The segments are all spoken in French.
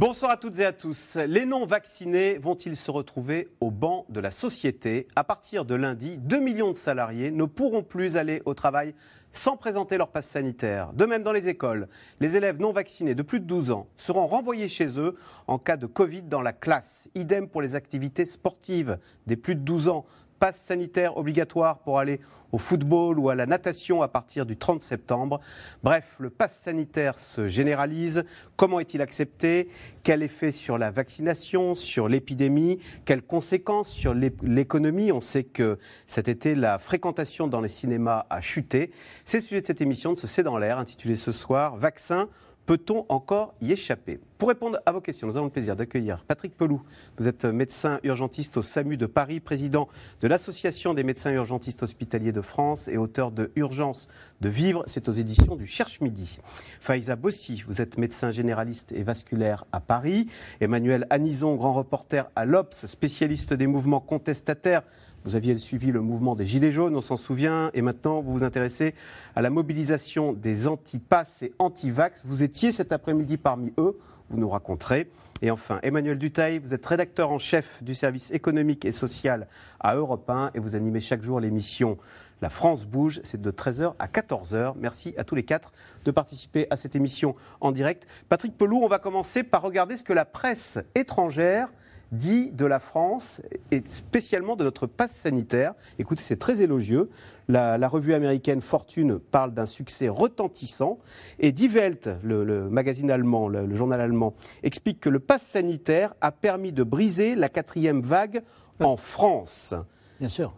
Bonsoir à toutes et à tous. Les non-vaccinés vont-ils se retrouver au banc de la société? À partir de lundi, 2 millions de salariés ne pourront plus aller au travail sans présenter leur passe sanitaire. De même dans les écoles, les élèves non vaccinés de plus de 12 ans seront renvoyés chez eux en cas de Covid dans la classe. Idem pour les activités sportives des plus de 12 ans passe sanitaire obligatoire pour aller au football ou à la natation à partir du 30 septembre. Bref, le pass sanitaire se généralise. Comment est-il accepté? Quel effet sur la vaccination, sur l'épidémie? Quelles conséquences sur l'économie? On sait que cet été, la fréquentation dans les cinémas a chuté. C'est le sujet de cette émission de ce C'est dans l'air, intitulée ce soir Vaccin Peut-on encore y échapper? Pour répondre à vos questions, nous avons le plaisir d'accueillir Patrick Pelou. Vous êtes médecin urgentiste au SAMU de Paris, président de l'Association des médecins urgentistes hospitaliers de France et auteur de Urgence de vivre. C'est aux éditions du Cherche Midi. Faiza Bossi, vous êtes médecin généraliste et vasculaire à Paris. Emmanuel Anison, grand reporter à l'Obs, spécialiste des mouvements contestataires vous aviez suivi le mouvement des Gilets jaunes, on s'en souvient, et maintenant vous vous intéressez à la mobilisation des anti-pass et anti-vax. Vous étiez cet après-midi parmi eux, vous nous raconterez. Et enfin, Emmanuel Dutaille, vous êtes rédacteur en chef du service économique et social à Europe 1 et vous animez chaque jour l'émission La France bouge. C'est de 13h à 14h. Merci à tous les quatre de participer à cette émission en direct. Patrick Pelou, on va commencer par regarder ce que la presse étrangère dit de la France et spécialement de notre passe sanitaire. Écoutez, c'est très élogieux. La, revue américaine Fortune parle d'un succès retentissant et Die Welt, le, magazine allemand, le, journal allemand, explique que le passe sanitaire a permis de briser la quatrième vague en France. Bien sûr,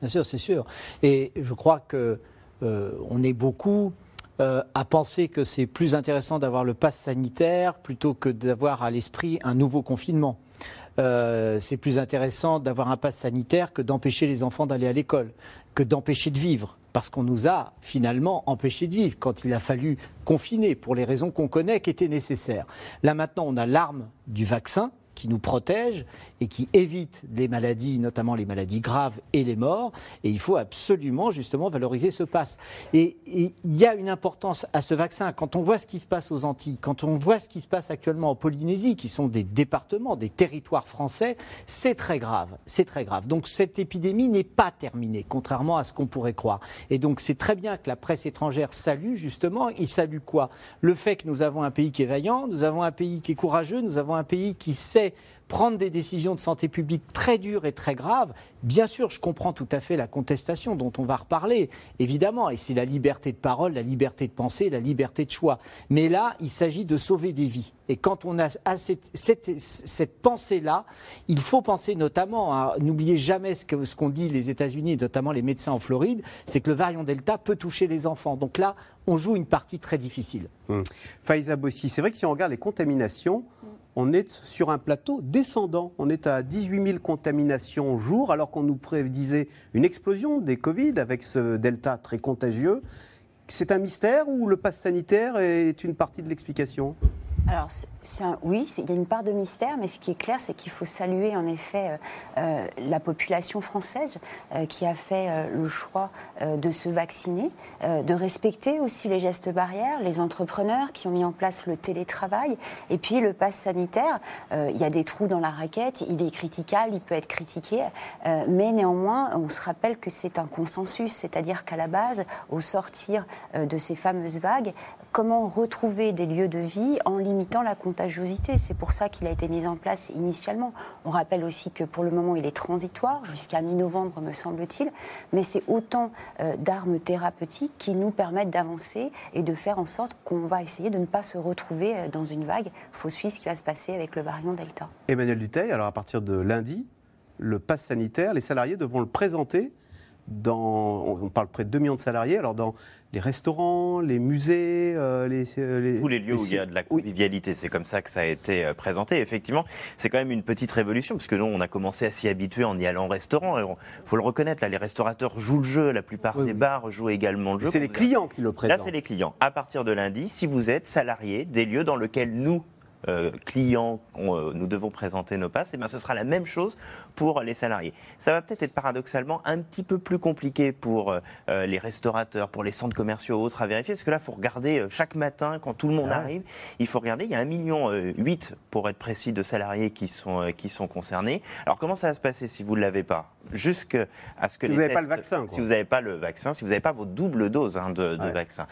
bien sûr, c'est sûr. Et je crois que euh, on est beaucoup euh, à penser que c'est plus intéressant d'avoir le pass sanitaire plutôt que d'avoir à l'esprit un nouveau confinement. Euh, c'est plus intéressant d'avoir un pass sanitaire que d'empêcher les enfants d'aller à l'école, que d'empêcher de vivre. Parce qu'on nous a finalement empêché de vivre quand il a fallu confiner pour les raisons qu'on connaît qui étaient nécessaires. Là maintenant, on a l'arme du vaccin qui nous protège et qui évite les maladies, notamment les maladies graves et les morts. Et il faut absolument justement valoriser ce pass. Et il y a une importance à ce vaccin. Quand on voit ce qui se passe aux Antilles, quand on voit ce qui se passe actuellement en Polynésie, qui sont des départements, des territoires français, c'est très grave. C'est très grave. Donc cette épidémie n'est pas terminée, contrairement à ce qu'on pourrait croire. Et donc c'est très bien que la presse étrangère salue justement. Il salue quoi? Le fait que nous avons un pays qui est vaillant, nous avons un pays qui est courageux, nous avons un pays qui sait prendre des décisions de santé publique très dures et très graves. Bien sûr, je comprends tout à fait la contestation dont on va reparler, évidemment, et c'est la liberté de parole, la liberté de penser, la liberté de choix. Mais là, il s'agit de sauver des vies. Et quand on a cette, pensée-là, il faut penser notamment à, n'oubliez jamais ce qu'ont dit les États-Unis, notamment les médecins en Floride, c'est que le variant Delta peut toucher les enfants. Donc là, on joue une partie très difficile. Hum. Faiza Bossi, c'est vrai que si on regarde les contaminations, on est sur un plateau descendant. On est à 18 000 contaminations au jour, alors qu'on nous prédisait une explosion des Covid avec ce delta très contagieux. C'est un mystère ou le pass sanitaire est une partie de l'explication? Alors, oui, il y a une part de mystère, mais ce qui est clair, c'est qu'il faut saluer en effet euh, euh, la population française euh, qui a fait le choix de se vacciner, de respecter aussi les gestes barrières, les entrepreneurs qui ont mis en place le télétravail, et puis le pass sanitaire. il y a des trous dans la raquette, il est critiquable, il peut être critiqué, mais néanmoins, on se rappelle que c'est un consensus, c'est-à-dire qu'à la base, au sortir de ces fameuses vagues, comment retrouver des lieux de vie en limitant la contagiosité. C'est pour ça qu'il a été mis en place initialement. On rappelle aussi que pour le moment, il est transitoire jusqu'à mi-novembre, me semble-t-il, mais c'est autant euh, d'armes thérapeutiques qui nous permettent d'avancer et de faire en sorte qu'on va essayer de ne pas se retrouver euh, dans une vague. Suivre ce qui va se passer avec le variant Delta. Emmanuel Duteil, alors à partir de lundi, le pass sanitaire, les salariés devront le présenter dans, on parle près de 2 millions de salariés, alors dans les restaurants, les musées, euh, euh, les, Tous les lieux où il y a de la convivialité, c'est comme ça que ça a été euh, présenté. Effectivement, c'est quand même une petite révolution, parce que nous, on a commencé à s'y habituer en y allant au restaurant. Il faut le reconnaître, là, les restaurateurs jouent le jeu, la plupart des bars jouent également le jeu. C'est les clients qui le présentent. Là, c'est les clients. À partir de lundi, si vous êtes salarié des lieux dans lesquels nous, euh, clients, euh, nous devons présenter nos passes, et bien ce sera la même chose pour les salariés. Ça va peut-être être paradoxalement un petit peu plus compliqué pour euh, les restaurateurs, pour les centres commerciaux ou autres à vérifier, parce que là, il faut regarder chaque matin, quand tout le monde arrive, il faut regarder, il y a 1,8 million, pour être précis, de salariés qui sont, qui sont concernés. Alors comment ça va se passer si vous ne l'avez pas? Jusqu'à ce que si vous n'avez pas le vaccin. Si vous n'avez pas le vaccin, si vous n'avez pas vos doubles doses hein, de, vaccin.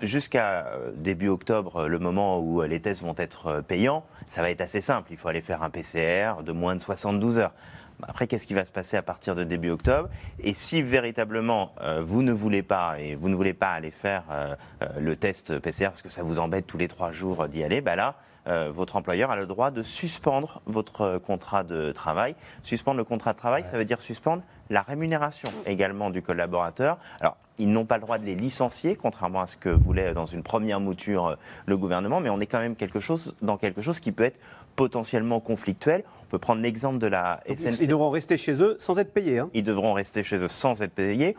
Jusqu'à début octobre, le moment où les tests vont être payant, ça va être assez simple. Il faut aller faire un PCR de moins de 72 heures. Après, qu'est-ce qui va se passer à partir de début octobre? Et si véritablement euh, vous ne voulez pas et vous ne voulez pas aller faire euh, euh, le test PCR parce que ça vous embête tous les trois jours d'y aller, bah là, votre employeur a le droit de suspendre votre contrat de travail. Suspendre le contrat de travail, ça veut dire suspendre la rémunération également du collaborateur. Alors, ils n'ont pas le droit de les licencier, contrairement à ce que voulait dans une première mouture euh, le gouvernement, mais on est quand même quelque chose, dans quelque chose qui peut être potentiellement conflictuel. On peut prendre l'exemple de la SNCF. Ils devront rester chez eux sans être payés. Hein. Ils devront rester chez eux sans être payés.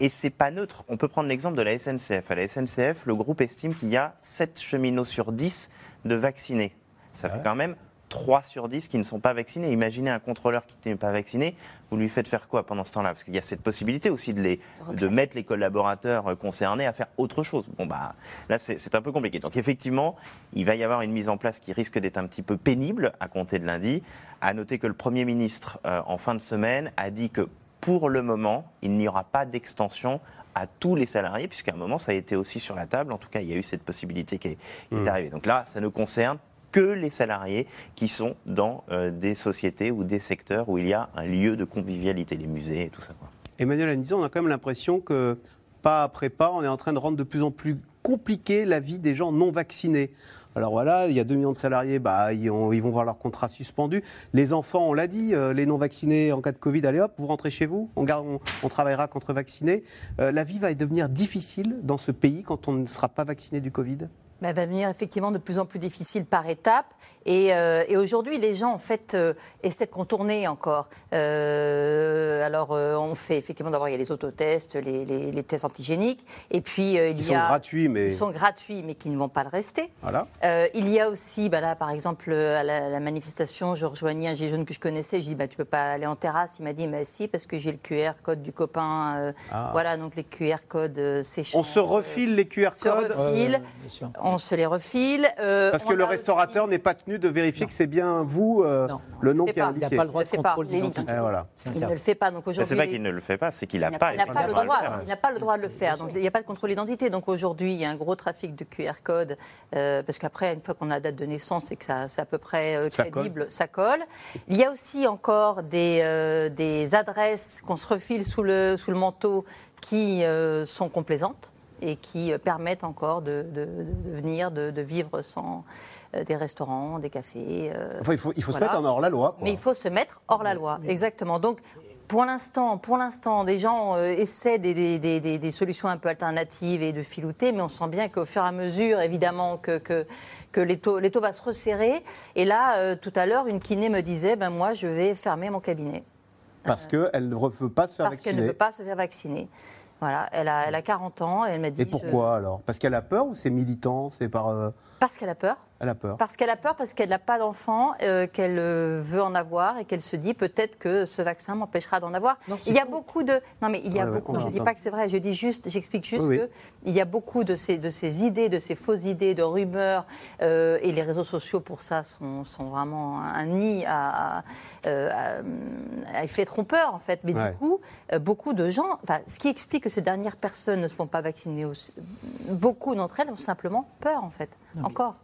Et c'est pas neutre. On peut prendre l'exemple de la SNCF. À la SNCF, le groupe estime qu'il y a 7 cheminots sur 10 de vaccinés. Ça fait quand même 3 sur 10 qui ne sont pas vaccinés. Imaginez un contrôleur qui n'est pas vacciné, vous lui faites faire quoi pendant ce temps-là? Parce qu'il y a cette possibilité aussi de, les, de mettre les collaborateurs euh, concernés à faire autre chose. Bon, bah, là, c'est un peu compliqué. Donc, effectivement, il va y avoir une mise en place qui risque d'être un petit peu pénible à compter de lundi. À noter que le Premier ministre, euh, en fin de semaine, a dit que pour le moment, il n'y aura pas d'extension à tous les salariés, puisqu'à un moment, ça a été aussi sur la table. En tout cas, il y a eu cette possibilité qui est, qui est mmh. arrivée. Donc là, ça ne concerne que les salariés qui sont dans euh, des sociétés ou des secteurs où il y a un lieu de convivialité, les musées et tout ça. Emmanuel Anison, on a quand même l'impression que pas après pas, on est en train de rendre de plus en plus compliqué la vie des gens non vaccinés. Alors voilà, il y a 2 millions de salariés, bah, ils, vont voir leur contrat suspendu. Les enfants, on l'a dit, euh, les non vaccinés en cas de Covid, allez hop, vous rentrez chez vous, on, on, travaillera contre vaccinés. Euh, la vie va devenir difficile dans ce pays quand on ne sera pas vacciné du Covid? Bah, va devenir effectivement de plus en plus difficile par étapes. Et, euh, et aujourd'hui, les gens, en fait, euh, essaient de contourner encore. Euh, alors, euh, on fait effectivement d'abord, il y a les autotests, les, les, les tests antigéniques. Et puis, il ils y a. Sont gratuits, mais... Ils sont gratuits, mais qui ne vont pas le rester. Voilà. il y a aussi, bah, là, par exemple, à la, manifestation, je rejoignais un gilet jaune que je connaissais. Je dis, bah, tu peux pas aller en terrasse. Il m'a dit, mais si, parce que j'ai le QR code du copain. Ah. Voilà, donc les QR codes, c'est On se refile les QR codes se refile on se les refile. Euh, Parce que le restaurateur n'est pas tenu de vérifier que c'est bien vous, euh, le nom qui est indiqué. Il n'a pas le droit de contrôle d'identité. Il ne le fait pas. Donc aujourd'hui, c'est pas qu'il ne le fait pas, c'est qu'il n'a pas, pas, le droit. Il n'a pas le droit de le faire. Donc il n'y a pas de contrôle d'identité. Donc aujourd'hui, il y a un gros trafic de QR code euh, parce qu'après, une fois qu'on a la date de naissance et que c'est à peu près crédible, ça colle. Il y a aussi encore des, des adresses qu'on se refile sous le, sous le manteau qui sont complaisantes et qui euh, permettent encore de, venir, de, vivre sans euh, des restaurants, des cafés. Euh, enfin, il faut, il faut se mettre en hors la loi. Mais il faut se mettre hors la loi, exactement. Donc, pour l'instant, pour l'instant, des gens essaient des, des, des, solutions un peu alternatives et de filouter, mais on sent bien qu'au fur et à mesure, évidemment, que, que, que l'étau, va se resserrer. Et là, tout à l'heure, une kiné me disait, ben moi, je vais fermer mon cabinet. Parce qu'elle ne veut pas se faire vacciner. Parce qu'elle ne veut pas se faire vacciner. Voilà, elle a, elle a 40 ans et elle m'a dit. Et pourquoi alors? Parce qu'elle a peur ou c'est militant? C'est par. Euh, Parce qu'elle a peur. Elle a peur. Parce qu'elle a peur, parce qu'elle n'a pas d'enfant, euh, qu'elle euh, veut en avoir et qu'elle se dit peut-être que ce vaccin m'empêchera d'en avoir. il y a beaucoup de. Non, mais il y a beaucoup. je ne dis pas que c'est vrai. Je dis juste, j'explique juste qu'il il y a beaucoup de ces, de ces idées, de ces fausses idées, de rumeurs. Euh, et les réseaux sociaux pour ça sont, sont vraiment un nid à, à, effet trompeur en fait. Mais du coup, beaucoup de gens. Enfin, ce qui explique que ces dernières personnes ne se font pas vacciner. Aussi, beaucoup d'entre elles ont simplement peur en fait. Encore.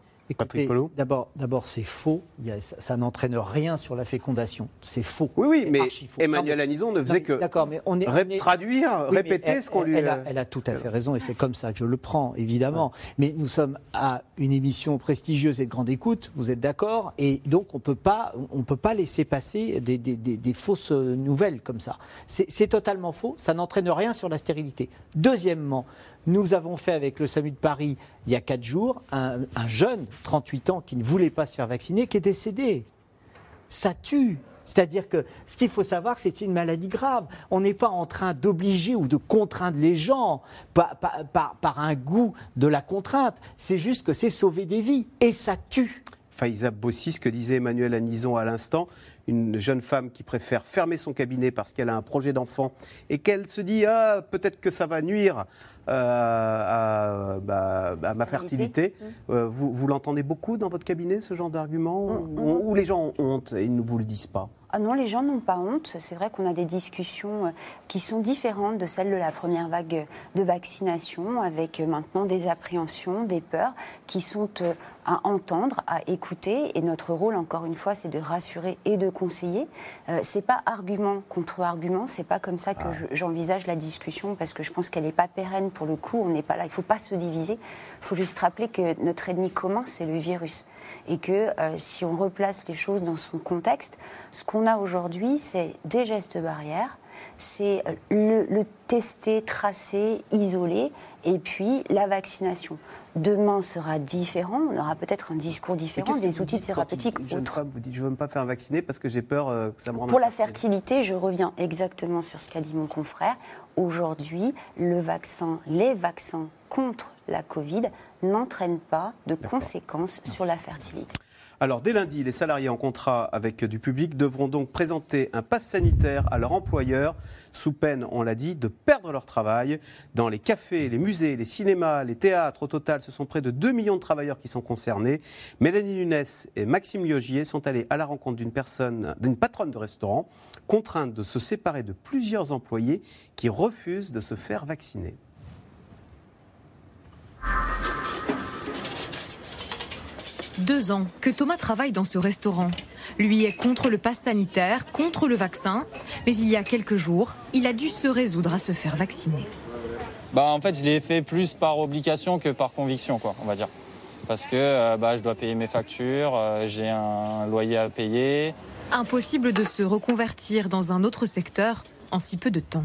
D'abord, d'abord, c'est faux. ça, n'entraîne rien sur la fécondation. C'est faux. Oui, oui, mais Emmanuel Anison ne faisait que d'accord, mais on est, traduire, répéter ce qu'on lui. Elle a, elle a, tout à fait raison, et c'est comme ça que je le prends, évidemment. Mais nous sommes à une émission prestigieuse et de grande écoute. Vous êtes d'accord Et donc, on peut pas, on peut pas laisser passer des, des, des fausses nouvelles comme ça. C'est totalement faux. Ça n'entraîne rien sur la stérilité. Deuxièmement, nous avons fait avec le SAMU de Paris, il y a quatre jours, un, jeune, 38 ans, qui ne voulait pas se faire vacciner, qui est décédé. Ça tue. C'est-à-dire que ce qu'il faut savoir, c'est une maladie grave. On n'est pas en train d'obliger ou de contraindre les gens par, un goût de la contrainte. C'est juste que c'est sauver des vies. Et ça tue. Faiza Bossi, ce que disait Emmanuel Anison à l'instant, une jeune femme qui préfère fermer son cabinet parce qu'elle a un projet d'enfant et qu'elle se dit ah, peut-être que ça va nuire euh, bah, à, ma fertilité. Mmh. Euh, vous, vous l'entendez beaucoup dans votre cabinet, ce genre d'argument mmh, mmh. Ou les gens ont honte et ils ne vous le disent pas? Ah non, les gens n'ont pas honte. C'est vrai qu'on a des discussions euh, qui sont différentes de celles de la première vague de vaccination, avec maintenant des appréhensions, des peurs qui sont à entendre, à écouter. Et notre rôle, encore une fois, c'est de rassurer et de conseiller. Euh, c'est pas argument contre argument. C'est pas comme ça que ah. j'envisage la discussion parce que je pense qu'elle n'est pas pérenne pour le coup. On n'est pas là. Il faut pas se diviser. Il faut juste rappeler que notre ennemi commun, c'est le virus. Et que euh, si on replace les choses dans son contexte, ce qu'on a aujourd'hui, c'est des gestes barrières, c'est le, le tester, tracer, isoler, et puis la vaccination. Demain sera différent, on aura peut-être un discours différent, des outils thérapeutiques autres. vous dites je ne veux pas faire vacciner parce que j'ai peur euh, que ça me rende. Pour la fertilité, je reviens exactement sur ce qu'a dit mon confrère. Aujourd'hui, le vaccin, les vaccins contre la Covid n'entraînent pas de conséquences sur la fertilité. Alors, dès lundi, les salariés en contrat avec du public devront donc présenter un pass sanitaire à leur employeur, sous peine, on l'a dit, de perdre leur travail. Dans les cafés, les musées, les cinémas, les théâtres, au total, ce sont près de 2 millions de travailleurs qui sont concernés. Mélanie Nunes et Maxime Liogier sont allés à la rencontre d'une personne, d'une patronne de restaurant, contrainte de se séparer de plusieurs employés qui refusent de se faire vacciner. Deux ans que Thomas travaille dans ce restaurant. Lui est contre le pass sanitaire, contre le vaccin, mais il y a quelques jours, il a dû se résoudre à se faire vacciner. Bah, en fait, je l'ai fait plus par obligation que par conviction, quoi, on va dire. Parce que euh, bah, je dois payer mes factures, euh, j'ai un loyer à payer. Impossible de se reconvertir dans un autre secteur en si peu de temps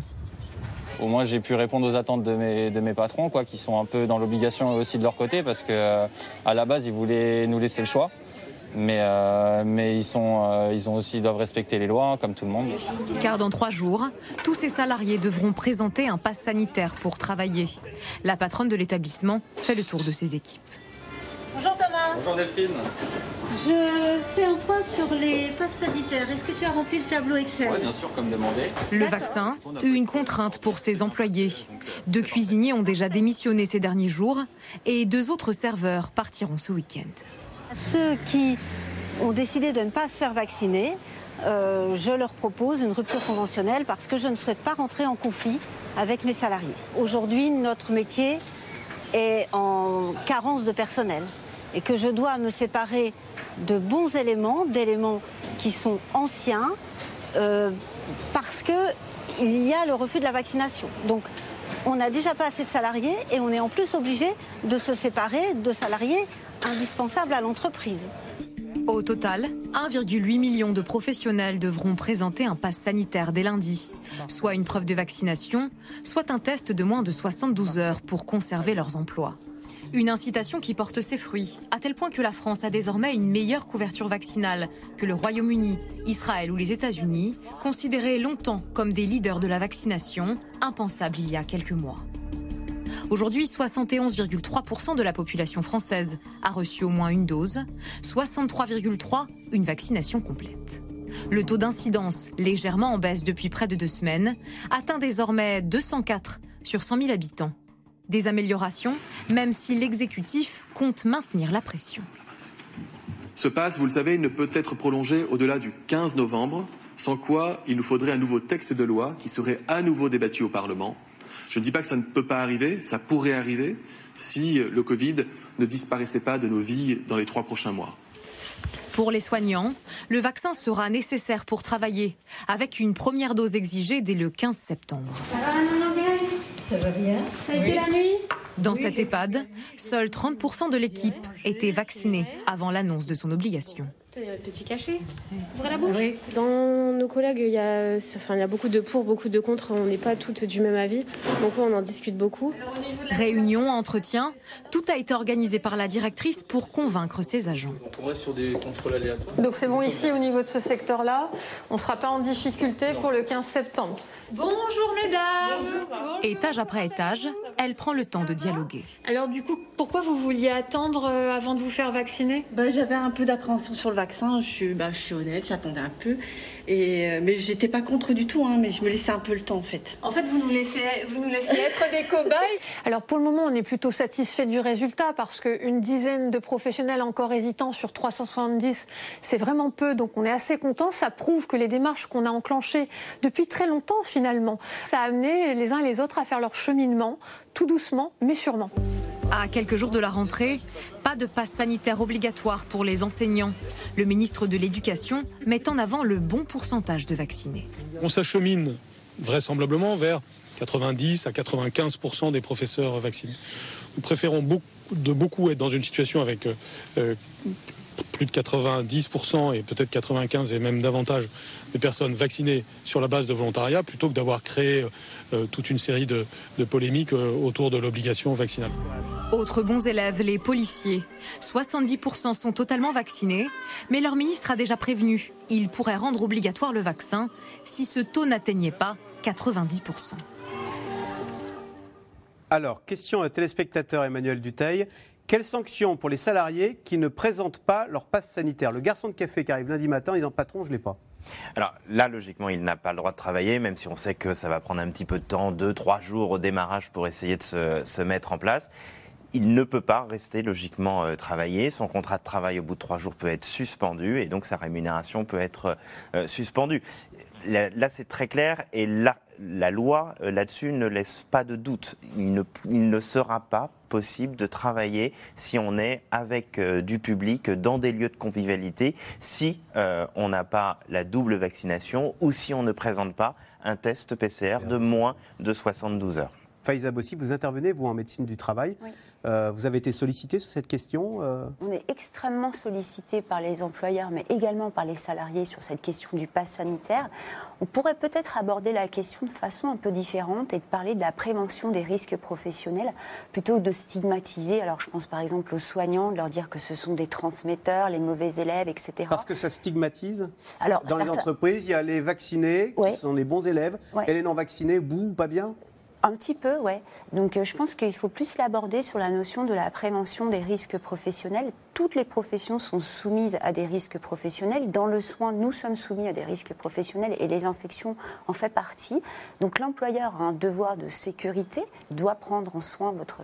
au moins j'ai pu répondre aux attentes de mes, de mes patrons, quoi, qui sont un peu dans l'obligation aussi de leur côté, parce que euh, à la base ils voulaient nous laisser le choix. Mais, euh, ils, sont, euh, aussi doivent respecter les lois, comme tout le monde. Car dans trois jours, tous ces salariés devront présenter un pass sanitaire pour travailler. La patronne de l'établissement fait le tour de ses équipes. Bonjour Thomas. Bonjour Delphine. Je fais un point sur les passes sanitaires. Est-ce que tu as rempli le tableau Excel Oui, bien sûr, comme demandé. Le vaccin, une contrainte pour ses employés. Deux cuisiniers ont déjà démissionné ces derniers jours et deux autres serveurs partiront ce week-end. Ceux qui ont décidé de ne pas se faire vacciner, euh, je leur propose une rupture conventionnelle parce que je ne souhaite pas rentrer en conflit avec mes salariés. Aujourd'hui, notre métier est en carence de personnel et que je dois me séparer de bons éléments, d'éléments qui sont anciens, euh, parce qu'il y a le refus de la vaccination. Donc on n'a déjà pas assez de salariés et on est en plus obligé de se séparer de salariés indispensables à l'entreprise. Au total, 1,8 million de professionnels devront présenter un pass sanitaire dès lundi, soit une preuve de vaccination, soit un test de moins de 72 heures pour conserver leurs emplois. Une incitation qui porte ses fruits, à tel point que la France a désormais une meilleure couverture vaccinale que le Royaume-Uni, Israël ou les États-Unis, considérés longtemps comme des leaders de la vaccination, impensable il y a quelques mois. Aujourd'hui, 71,3% de la population française a reçu au moins une dose, 63,3% une vaccination complète. Le taux d'incidence, légèrement en baisse depuis près de deux semaines, atteint désormais 204 sur 100 000 habitants des améliorations, même si l'exécutif compte maintenir la pression. Ce passe, vous le savez, ne peut être prolongé au-delà du 15 novembre, sans quoi il nous faudrait un nouveau texte de loi qui serait à nouveau débattu au Parlement. Je ne dis pas que ça ne peut pas arriver, ça pourrait arriver si le Covid ne disparaissait pas de nos vies dans les trois prochains mois. Pour les soignants, le vaccin sera nécessaire pour travailler, avec une première dose exigée dès le 15 septembre. Ça va bien Ça a été la nuit Dans cette EHPAD, seuls 30% de l'équipe était vaccinée avant l'annonce de son obligation. Petit cachet. Ouvrez la bouche. Dans nos collègues, il y, a, enfin, il y a beaucoup de pour, beaucoup de contre. On n'est pas toutes du même avis. Donc on en discute beaucoup. Réunion, entretien, tout a été organisé par la directrice pour convaincre ses agents. On sur des contrôles aléatoires. Donc c'est bon ici au niveau de ce secteur-là. On ne sera pas en difficulté pour le 15 septembre. Bonjour mesdames. Bonjour. Étage après étage, elle prend le temps de dialoguer. Alors du coup, pourquoi vous vouliez attendre euh, avant de vous faire vacciner? Bah, J'avais un peu d'appréhension sur le vaccin, je suis, bah, je suis honnête, j'attendais un peu. Et, euh, mais j'étais pas contre du tout, hein, mais je me laissais un peu le temps en fait. En fait, vous nous laissez, vous nous laissiez être des cobayes. Alors pour le moment, on est plutôt satisfait du résultat parce qu'une dizaine de professionnels encore hésitants sur 370, c'est vraiment peu, donc on est assez content. Ça prouve que les démarches qu'on a enclenchées depuis très longtemps finalement, ça a amené les uns et les autres à faire leur cheminement, tout doucement, mais sûrement. À quelques jours de la rentrée, pas de passe sanitaire obligatoire pour les enseignants. Le ministre de l'Éducation met en avant le bon pourcentage de vaccinés. On s'achemine vraisemblablement vers 90 à 95% des professeurs vaccinés. Nous préférons beaucoup, de beaucoup être dans une situation avec euh, plus de 90% et peut-être 95% et même davantage des personnes vaccinées sur la base de volontariat plutôt que d'avoir créé euh, toute une série de, polémiques euh, autour de l'obligation vaccinale. Autres bons élèves, les policiers. 70% sont totalement vaccinés, mais leur ministre a déjà prévenu. Il pourrait rendre obligatoire le vaccin si ce taux n'atteignait pas 90%. Alors, question à téléspectateur Emmanuel Duteil. Quelles sanctions pour les salariés qui ne présentent pas leur passe sanitaire? Le garçon de café qui arrive lundi matin, il dit patron, je ne l'ai pas. Alors là, logiquement, il n'a pas le droit de travailler, même si on sait que ça va prendre un petit peu de temps, deux, trois jours au démarrage pour essayer de se, mettre en place. Il ne peut pas rester logiquement euh, travailler. Son contrat de travail au bout de trois jours peut être suspendu et donc sa rémunération peut être euh, suspendue. Là, c'est très clair et la loi euh, là-dessus ne laisse pas de doute. Il ne, sera pas possible de travailler si on est avec euh, du public dans des lieux de convivialité, si euh, on n'a pas la double vaccination ou si on ne présente pas un test PCR de moins de 72 heures. Faïza Bossi, vous intervenez, vous, en médecine du travail. Euh, vous avez été sollicité sur cette question euh On est extrêmement sollicité par les employeurs, mais également par les salariés sur cette question du pass sanitaire. On pourrait peut-être aborder la question de façon un peu différente et de parler de la prévention des risques professionnels plutôt que de stigmatiser. Alors, je pense par exemple aux soignants, de leur dire que ce sont des transmetteurs, les mauvais élèves, etc. Parce que ça stigmatise Alors, Dans les entreprises, il y a les vaccinés, qui sont les bons élèves, et les non vaccinés, boum, pas bien? Un petit peu, ouais. Donc euh, je pense qu'il faut plus l'aborder sur la notion de la prévention des risques professionnels. Toutes les professions sont soumises à des risques professionnels. Dans le soin, nous sommes soumis à des risques professionnels et les infections en fait partie. Donc l'employeur a un devoir de sécurité, doit prendre en, soin votre,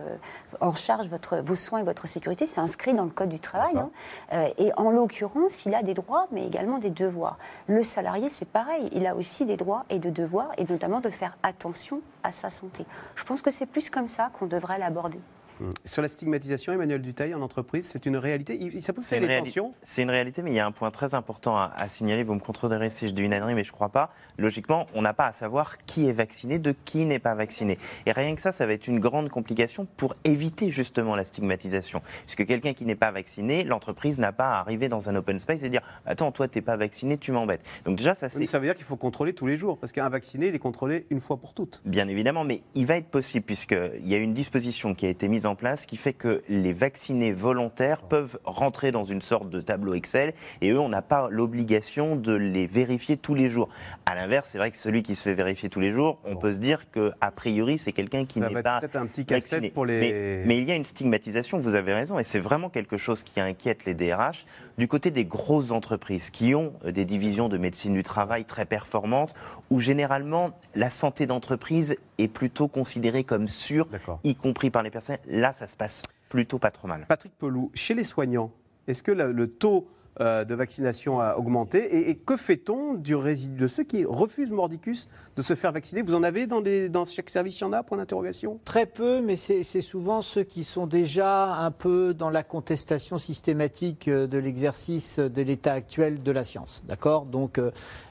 en charge votre, vos soins et votre sécurité. C'est inscrit dans le Code du travail. Hein. Euh, et en l'occurrence, il a des droits, mais également des devoirs. Le salarié, c'est pareil. Il a aussi des droits et des devoirs, et notamment de faire attention à sa santé. Je pense que c'est plus comme ça qu'on devrait l'aborder. Hum. Sur la stigmatisation, Emmanuel Duteil, en entreprise, c'est une réalité Ça peut des tensions C'est une réalité, mais il y a un point très important à, signaler. Vous me contredirez si je dis une ânerie, mais je ne crois pas. Logiquement, on n'a pas à savoir qui est vacciné de qui n'est pas vacciné. Et rien que ça, ça va être une grande complication pour éviter justement la stigmatisation. Puisque quelqu'un qui n'est pas vacciné, l'entreprise n'a pas à arriver dans un open space et dire Attends, toi, tu n'es pas vacciné, tu m'embêtes. Donc déjà, ça c'est. Ça veut dire qu'il faut contrôler tous les jours, parce qu'un vacciné, il est contrôlé une fois pour toutes. Bien évidemment, mais il va être possible, puisqu'il y a une disposition qui a été mise en place qui fait que les vaccinés volontaires peuvent rentrer dans une sorte de tableau Excel et eux, on n'a pas l'obligation de les vérifier tous les jours. À l'inverse, c'est vrai que celui qui se fait vérifier tous les jours, on peut se dire que a priori, c'est quelqu'un qui n'est pas un petit vacciné. Pour les... mais, mais, il y a une stigmatisation, vous avez raison, et c'est vraiment quelque chose qui inquiète les DRH du côté des grosses entreprises qui ont des divisions de médecine du travail très performantes, où généralement la santé d'entreprise est plutôt considérée comme sûre, y compris par les personnes. Là, ça se passe plutôt pas trop mal. Patrick Pelou, chez les soignants, est-ce que le, taux euh, de vaccination a augmenté et, que fait-on du résidu de ceux qui refusent mordicus de se faire vacciner? Vous en avez dans, dans chaque service, il y en a Point d'interrogation? Très peu, mais c'est souvent ceux qui sont déjà un peu dans la contestation systématique euh, de l'exercice de l'état actuel de la science. D'accord? Donc euh,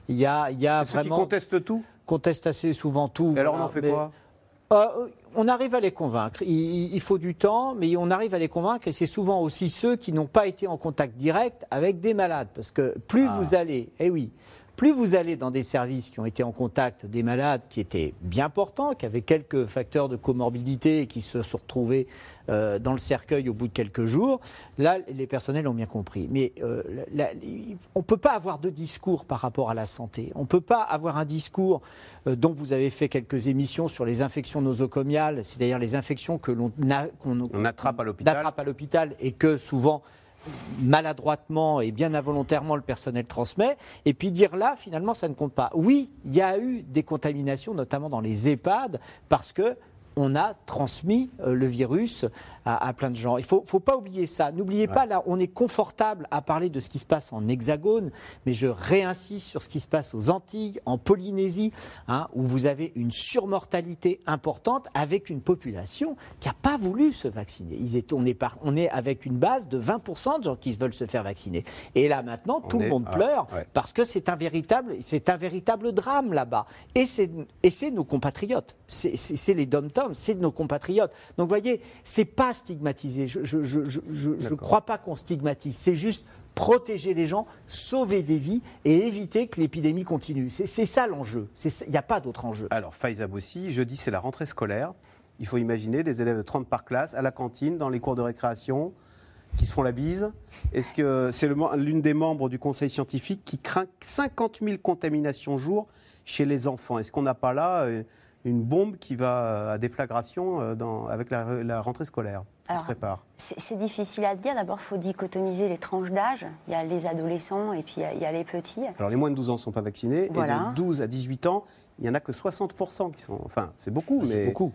il y a, y a vraiment. Ceux qui contestent tout? Contestent assez souvent tout. Et alors on en fait quoi? On arrive à les convaincre. Il, faut du temps, mais on arrive à les convaincre et c'est souvent aussi ceux qui n'ont pas été en contact direct avec des malades. Parce que plus ah. vous allez, eh oui, Plus vous allez dans des services qui ont été en contact des malades qui étaient bien portants, qui avaient quelques facteurs de comorbidité et qui se sont retrouvés euh, dans le cercueil au bout de quelques jours, là, les personnels ont bien compris. Mais euh, on ne peut pas avoir de discours par rapport à la santé. On ne peut pas avoir un discours euh, dont vous avez fait quelques émissions sur les infections nosocomiales, c'est-à-dire les infections que l'on attrape à l'hôpital et que souvent maladroitement et bien involontairement le personnel transmet, et puis dire là, finalement, ça ne compte pas. Oui, il y a eu des contaminations, notamment dans les EHPAD, parce que on a transmis euh, le virus à, plein de gens. Il ne faut, faut, pas oublier ça. N'oubliez pas, là, on est confortable à parler de ce qui se passe en Hexagone, mais je réinsiste sur ce qui se passe aux Antilles, en Polynésie, hein, où vous avez une surmortalité importante avec une population qui n'a pas voulu se vacciner. Ils on, est par, on est avec une base de 20% de gens qui veulent se faire vacciner. Et là, maintenant, tout le monde pleure parce que c'est un véritable, un véritable drame là-bas. Et c'est, nos compatriotes. C'est, les c'est nos compatriotes. Donc, vous voyez, c'est pas stigmatiser. Je ne crois pas qu'on stigmatise. C'est juste protéger les gens, sauver des vies et éviter que l'épidémie continue. C'est ça l'enjeu. Il n'y a pas d'autre enjeu. Alors, Faiza Boussi, jeudi, c'est la rentrée scolaire. Il faut imaginer des élèves de 30 par classe, à la cantine, dans les cours de récréation, qui se font la bise. Est-ce que c'est l'une des membres du conseil scientifique qui craint 50 000 contaminations jour chez les enfants? Est-ce qu'on n'a pas là euh, une bombe qui va à déflagration euh, dans, avec la, rentrée scolaire qui se prépare C'est difficile à dire. D'abord, il faut dichotomiser les tranches d'âge. Il y a les adolescents et puis il y, a, les petits. Alors, les moins de 12 ans ne sont pas vaccinés. Et de 12 à 18 ans, il n'y en a que 60% qui sont. Enfin, c'est beaucoup, ah, mais. C'est beaucoup.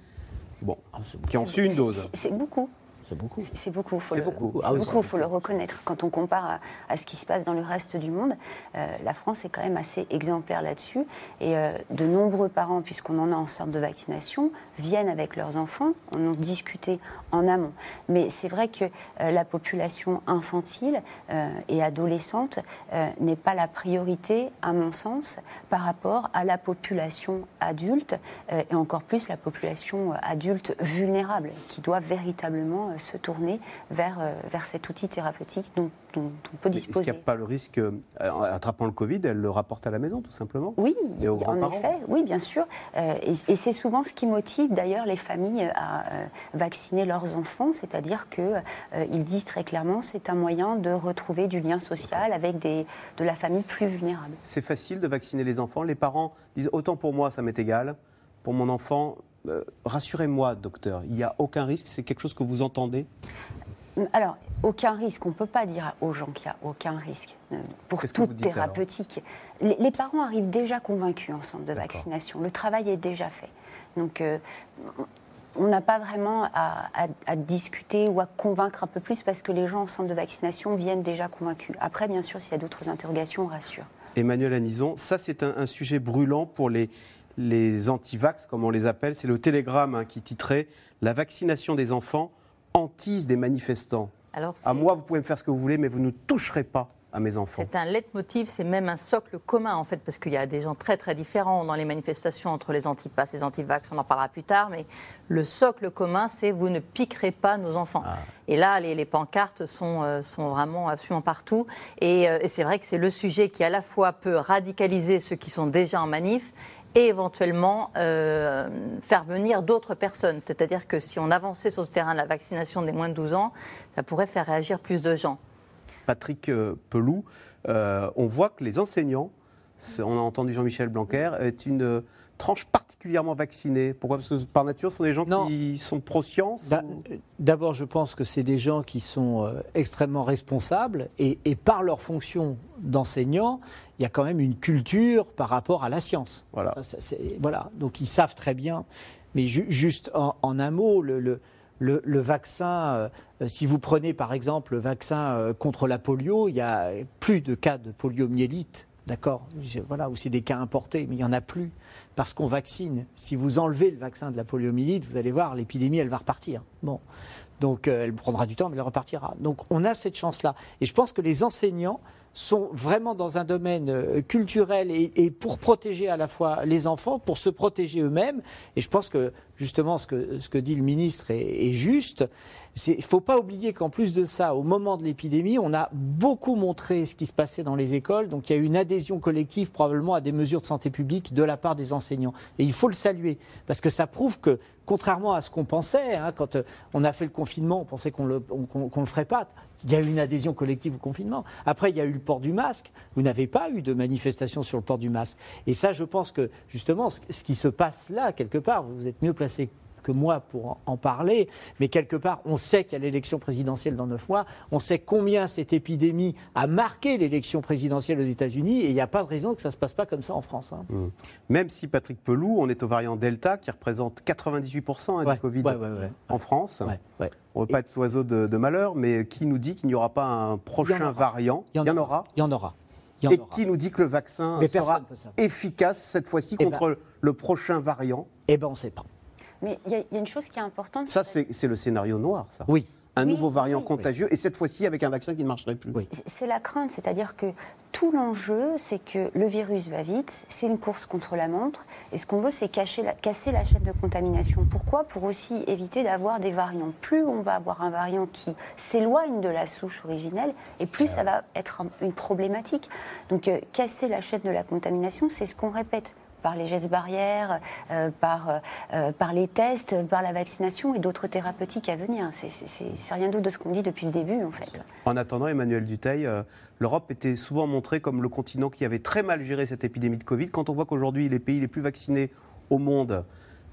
Bon, ah, qui ont su une dose. C'est beaucoup. C'est beaucoup. C'est beaucoup, il faut, le, beaucoup. Ah faut le reconnaître. Quand on compare à, ce qui se passe dans le reste du monde, euh, la France est quand même assez exemplaire là-dessus. Et euh, de nombreux parents, puisqu'on en a en sorte de vaccination, viennent avec leurs enfants, on en discuté en amont. Mais c'est vrai que euh, la population infantile et adolescente n'est pas la priorité, à mon sens, par rapport à la population adulte, et encore plus la population adulte vulnérable, qui doit véritablement se tourner vers, euh, vers cet outil thérapeutique dont, on peut disposer. Est-ce qu'il n'y a pas le risque, euh, en attrapant le Covid, elle le rapporte à la maison, tout simplement? Oui, en effet, oui, bien sûr. Euh, et, c'est souvent ce qui motive d'ailleurs les familles à vacciner leurs enfants, c'est-à-dire qu'ils disent très clairement c'est un moyen de retrouver du lien social avec des, de la famille plus vulnérable. C'est facile de vacciner les enfants? Les parents disent autant pour moi, ça m'est égal. Pour mon enfant, euh, rassurez-moi, docteur, il n'y a aucun risque C'est quelque chose que vous entendez? Alors, aucun risque. On ne peut pas dire aux gens qu'il n'y a aucun risque euh, pour toute thérapeutique. Les, parents arrivent déjà convaincus en centre de vaccination. Le travail est déjà fait. Donc, euh, on n'a pas vraiment à, discuter ou à convaincre un peu plus parce que les gens en centre de vaccination viennent déjà convaincus. Après, bien sûr, s'il y a d'autres interrogations, on rassure. Emmanuel Anison, ça c'est un, sujet brûlant pour les, les anti-vax, comme on les appelle. C'est le Télégramme hein, qui titrait La vaccination des enfants hantise des manifestants. Alors, à moi, vous pouvez me faire ce que vous voulez, mais vous ne toucherez pas à mes enfants. C'est un leitmotiv, c'est même un socle commun en fait, parce qu'il y a des gens très très différents dans les manifestations entre les anti-pass et les anti-vax, on en parlera plus tard, mais le socle commun, c'est vous ne piquerez pas nos enfants. Ah. Et là, les, pancartes sont, euh, sont vraiment absolument partout. Et, euh, et c'est vrai que c'est le sujet qui à la fois peut radicaliser ceux qui sont déjà en manif et éventuellement euh, faire venir d'autres personnes. C'est-à-dire que si on avançait sur ce terrain de la vaccination des moins de 12 ans, ça pourrait faire réagir plus de gens. Patrick euh, Pelou, euh, on voit que les enseignants, on a entendu Jean-Michel Blanquer, est une tranche particulièrement vaccinée Pourquoi? Parce que par nature, ce sont des gens qui sont pro-science D'abord, je pense que c'est des gens qui sont extrêmement responsables et, et par leur fonction d'enseignant, il y a quand même une culture par rapport à la science. Voilà. voilà. Donc ils savent très bien. Mais juste en, un mot, le, le, le, vaccin, euh, si vous prenez par exemple le vaccin euh, contre la polio, il y a plus de cas de poliomyélite. D'accord? Voilà, où c'est des cas importés, mais il n'y en a plus parce qu'on vaccine. Si vous enlevez le vaccin de la poliomyélite, vous allez voir, l'épidémie, elle va repartir. Bon. Donc elle prendra du temps, mais elle repartira. Donc on a cette chance-là. Et je pense que les enseignants sont vraiment dans un domaine euh, culturel et, pour protéger à la fois les enfants, pour se protéger eux-mêmes. Et je pense que justement ce que, ce que dit le ministre est, juste. Il ne faut pas oublier qu'en plus de ça, au moment de l'épidémie, on a beaucoup montré ce qui se passait dans les écoles. Donc il y a eu une adhésion collective probablement à des mesures de santé publique de la part des enseignants. Et il faut le saluer, parce que ça prouve que contrairement à ce qu'on pensait, hein, quand euh, on a fait le confinement, on pensait qu'on ne le, le ferait pas. Il y a eu une adhésion collective au confinement. Après, il y a eu le port du masque. Vous n'avez pas eu de manifestation sur le port du masque. Et ça, je pense que justement, ce qui se passe là, quelque part, vous êtes mieux placé que moi pour en parler, mais quelque part, on sait qu'il y a l'élection présidentielle dans neuf mois, on sait combien cette épidémie a marqué l'élection présidentielle aux États-Unis, et il n'y a pas de raison que ça ne se passe pas comme ça en France. Hein. Mmh. Même si, Patrick Pelou, on est au variant Delta, qui représente 98% hein, du Covid en France. On ne veut pas être oiseau de, malheur, mais qui nous dit qu'il n'y aura pas un prochain variant? Il y en, aura. Il y en aura. et qui nous dit que le vaccin sera efficace cette fois-ci eh contre ben- le prochain variant? Eh bien, on ne sait pas. Mais il y, a une chose qui est importante. Ça, c'est le scénario noir, ça. Oui. Un nouveau variant contagieux, et cette fois-ci avec un vaccin qui ne marcherait plus. C'est la crainte, c'est-à-dire que tout l'enjeu, c'est que le virus va vite, c'est une course contre la montre, et ce qu'on veut, c'est casser la chaîne de contamination. Pourquoi? Pour aussi éviter d'avoir des variants. Plus on va avoir un variant qui s'éloigne de la souche originelle, et plus ça va être une problématique. Donc, euh, casser la chaîne de la contamination, c'est ce qu'on répète par les gestes barrières, euh, par, euh, euh, par les tests, par la vaccination et d'autres thérapeutiques à venir. C'est rien d'autre de ce qu'on dit depuis le début, en fait. En attendant, Emmanuel Duteil, l'Europe était souvent montrée comme le continent qui avait très mal géré cette épidémie de Covid. Quand on voit qu'aujourd'hui, les pays les plus vaccinés au monde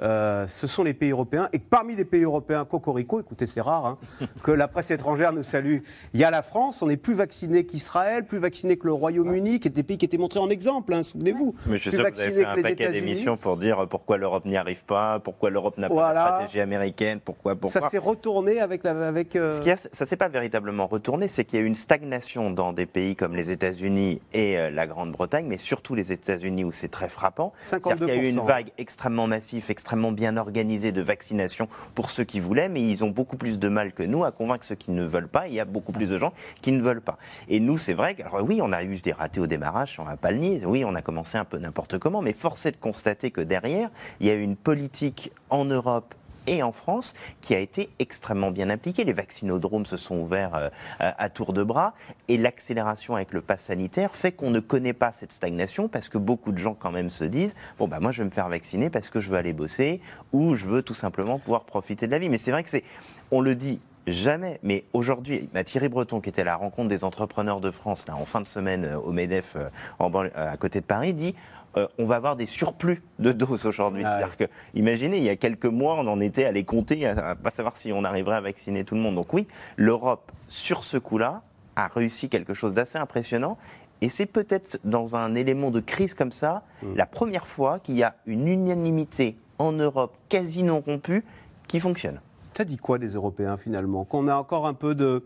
euh, ce sont les pays européens. Et parmi les pays européens, Cocorico, écoutez, c'est rare hein, que la presse étrangère nous salue. Il y a la France, on est plus vacciné qu'Israël, plus vacciné que le Royaume-Uni, qui étaient des pays qui étaient montrés en exemple, hein, souvenez-vous. Mais je suis sûr que vous avez fait un paquet d'émissions pour dire pourquoi l'Europe n'y arrive pas, pourquoi l'Europe n'a pas de stratégie américaine, pourquoi, pourquoi. Ça s'est retourné avec la. Avec, euh, Ce qui a, ça s'est pas véritablement retourné, c'est qu'il y a eu une stagnation dans des pays comme les États-Unis et euh, la Grande-Bretagne, mais surtout les États-Unis où c'est très frappant. C'est-à-dire qu'il y a eu une vague extrêmement massive, extrêmement extrêmement bien organisé de vaccination pour ceux qui voulaient, mais ils ont beaucoup plus de mal que nous à convaincre ceux qui ne veulent pas. Il y a beaucoup plus de gens qui ne veulent pas. Et nous, c'est vrai que, alors oui, on a eu des ratés au démarrage, on va pas le nier. Oui, on a commencé un peu n'importe comment, mais force est de constater que derrière, il y a une politique en Europe et en France qui a été extrêmement bien appliqué. Les vaccinodromes se sont ouverts euh, à tour de bras et l'accélération avec le pass sanitaire fait qu'on ne connaît pas cette stagnation parce que beaucoup de gens quand même se disent bon bah moi je vais me faire vacciner parce que je veux aller bosser ou je veux tout simplement pouvoir profiter de la vie. Mais c'est vrai que c'est on le dit Jamais. Mais aujourd'hui, Thierry Breton, qui était à la rencontre des entrepreneurs de France là, en fin de semaine euh, au MEDEF euh, à côté de Paris, dit euh, on va avoir des surplus de doses aujourd'hui. Ah C'est-à-dire que, imaginez, il y a quelques mois, on en était à les compter, à, ne pas savoir si on arriverait à vacciner tout le monde. Donc oui, l'Europe, sur ce coup-là, a réussi quelque chose d'assez impressionnant. Et c'est peut-être dans un élément de crise comme ça, mm. la première fois qu'il y a une unanimité en Europe quasi non rompue qui fonctionne. Ça dit quoi des Européens finalement? Qu'on a encore un peu de,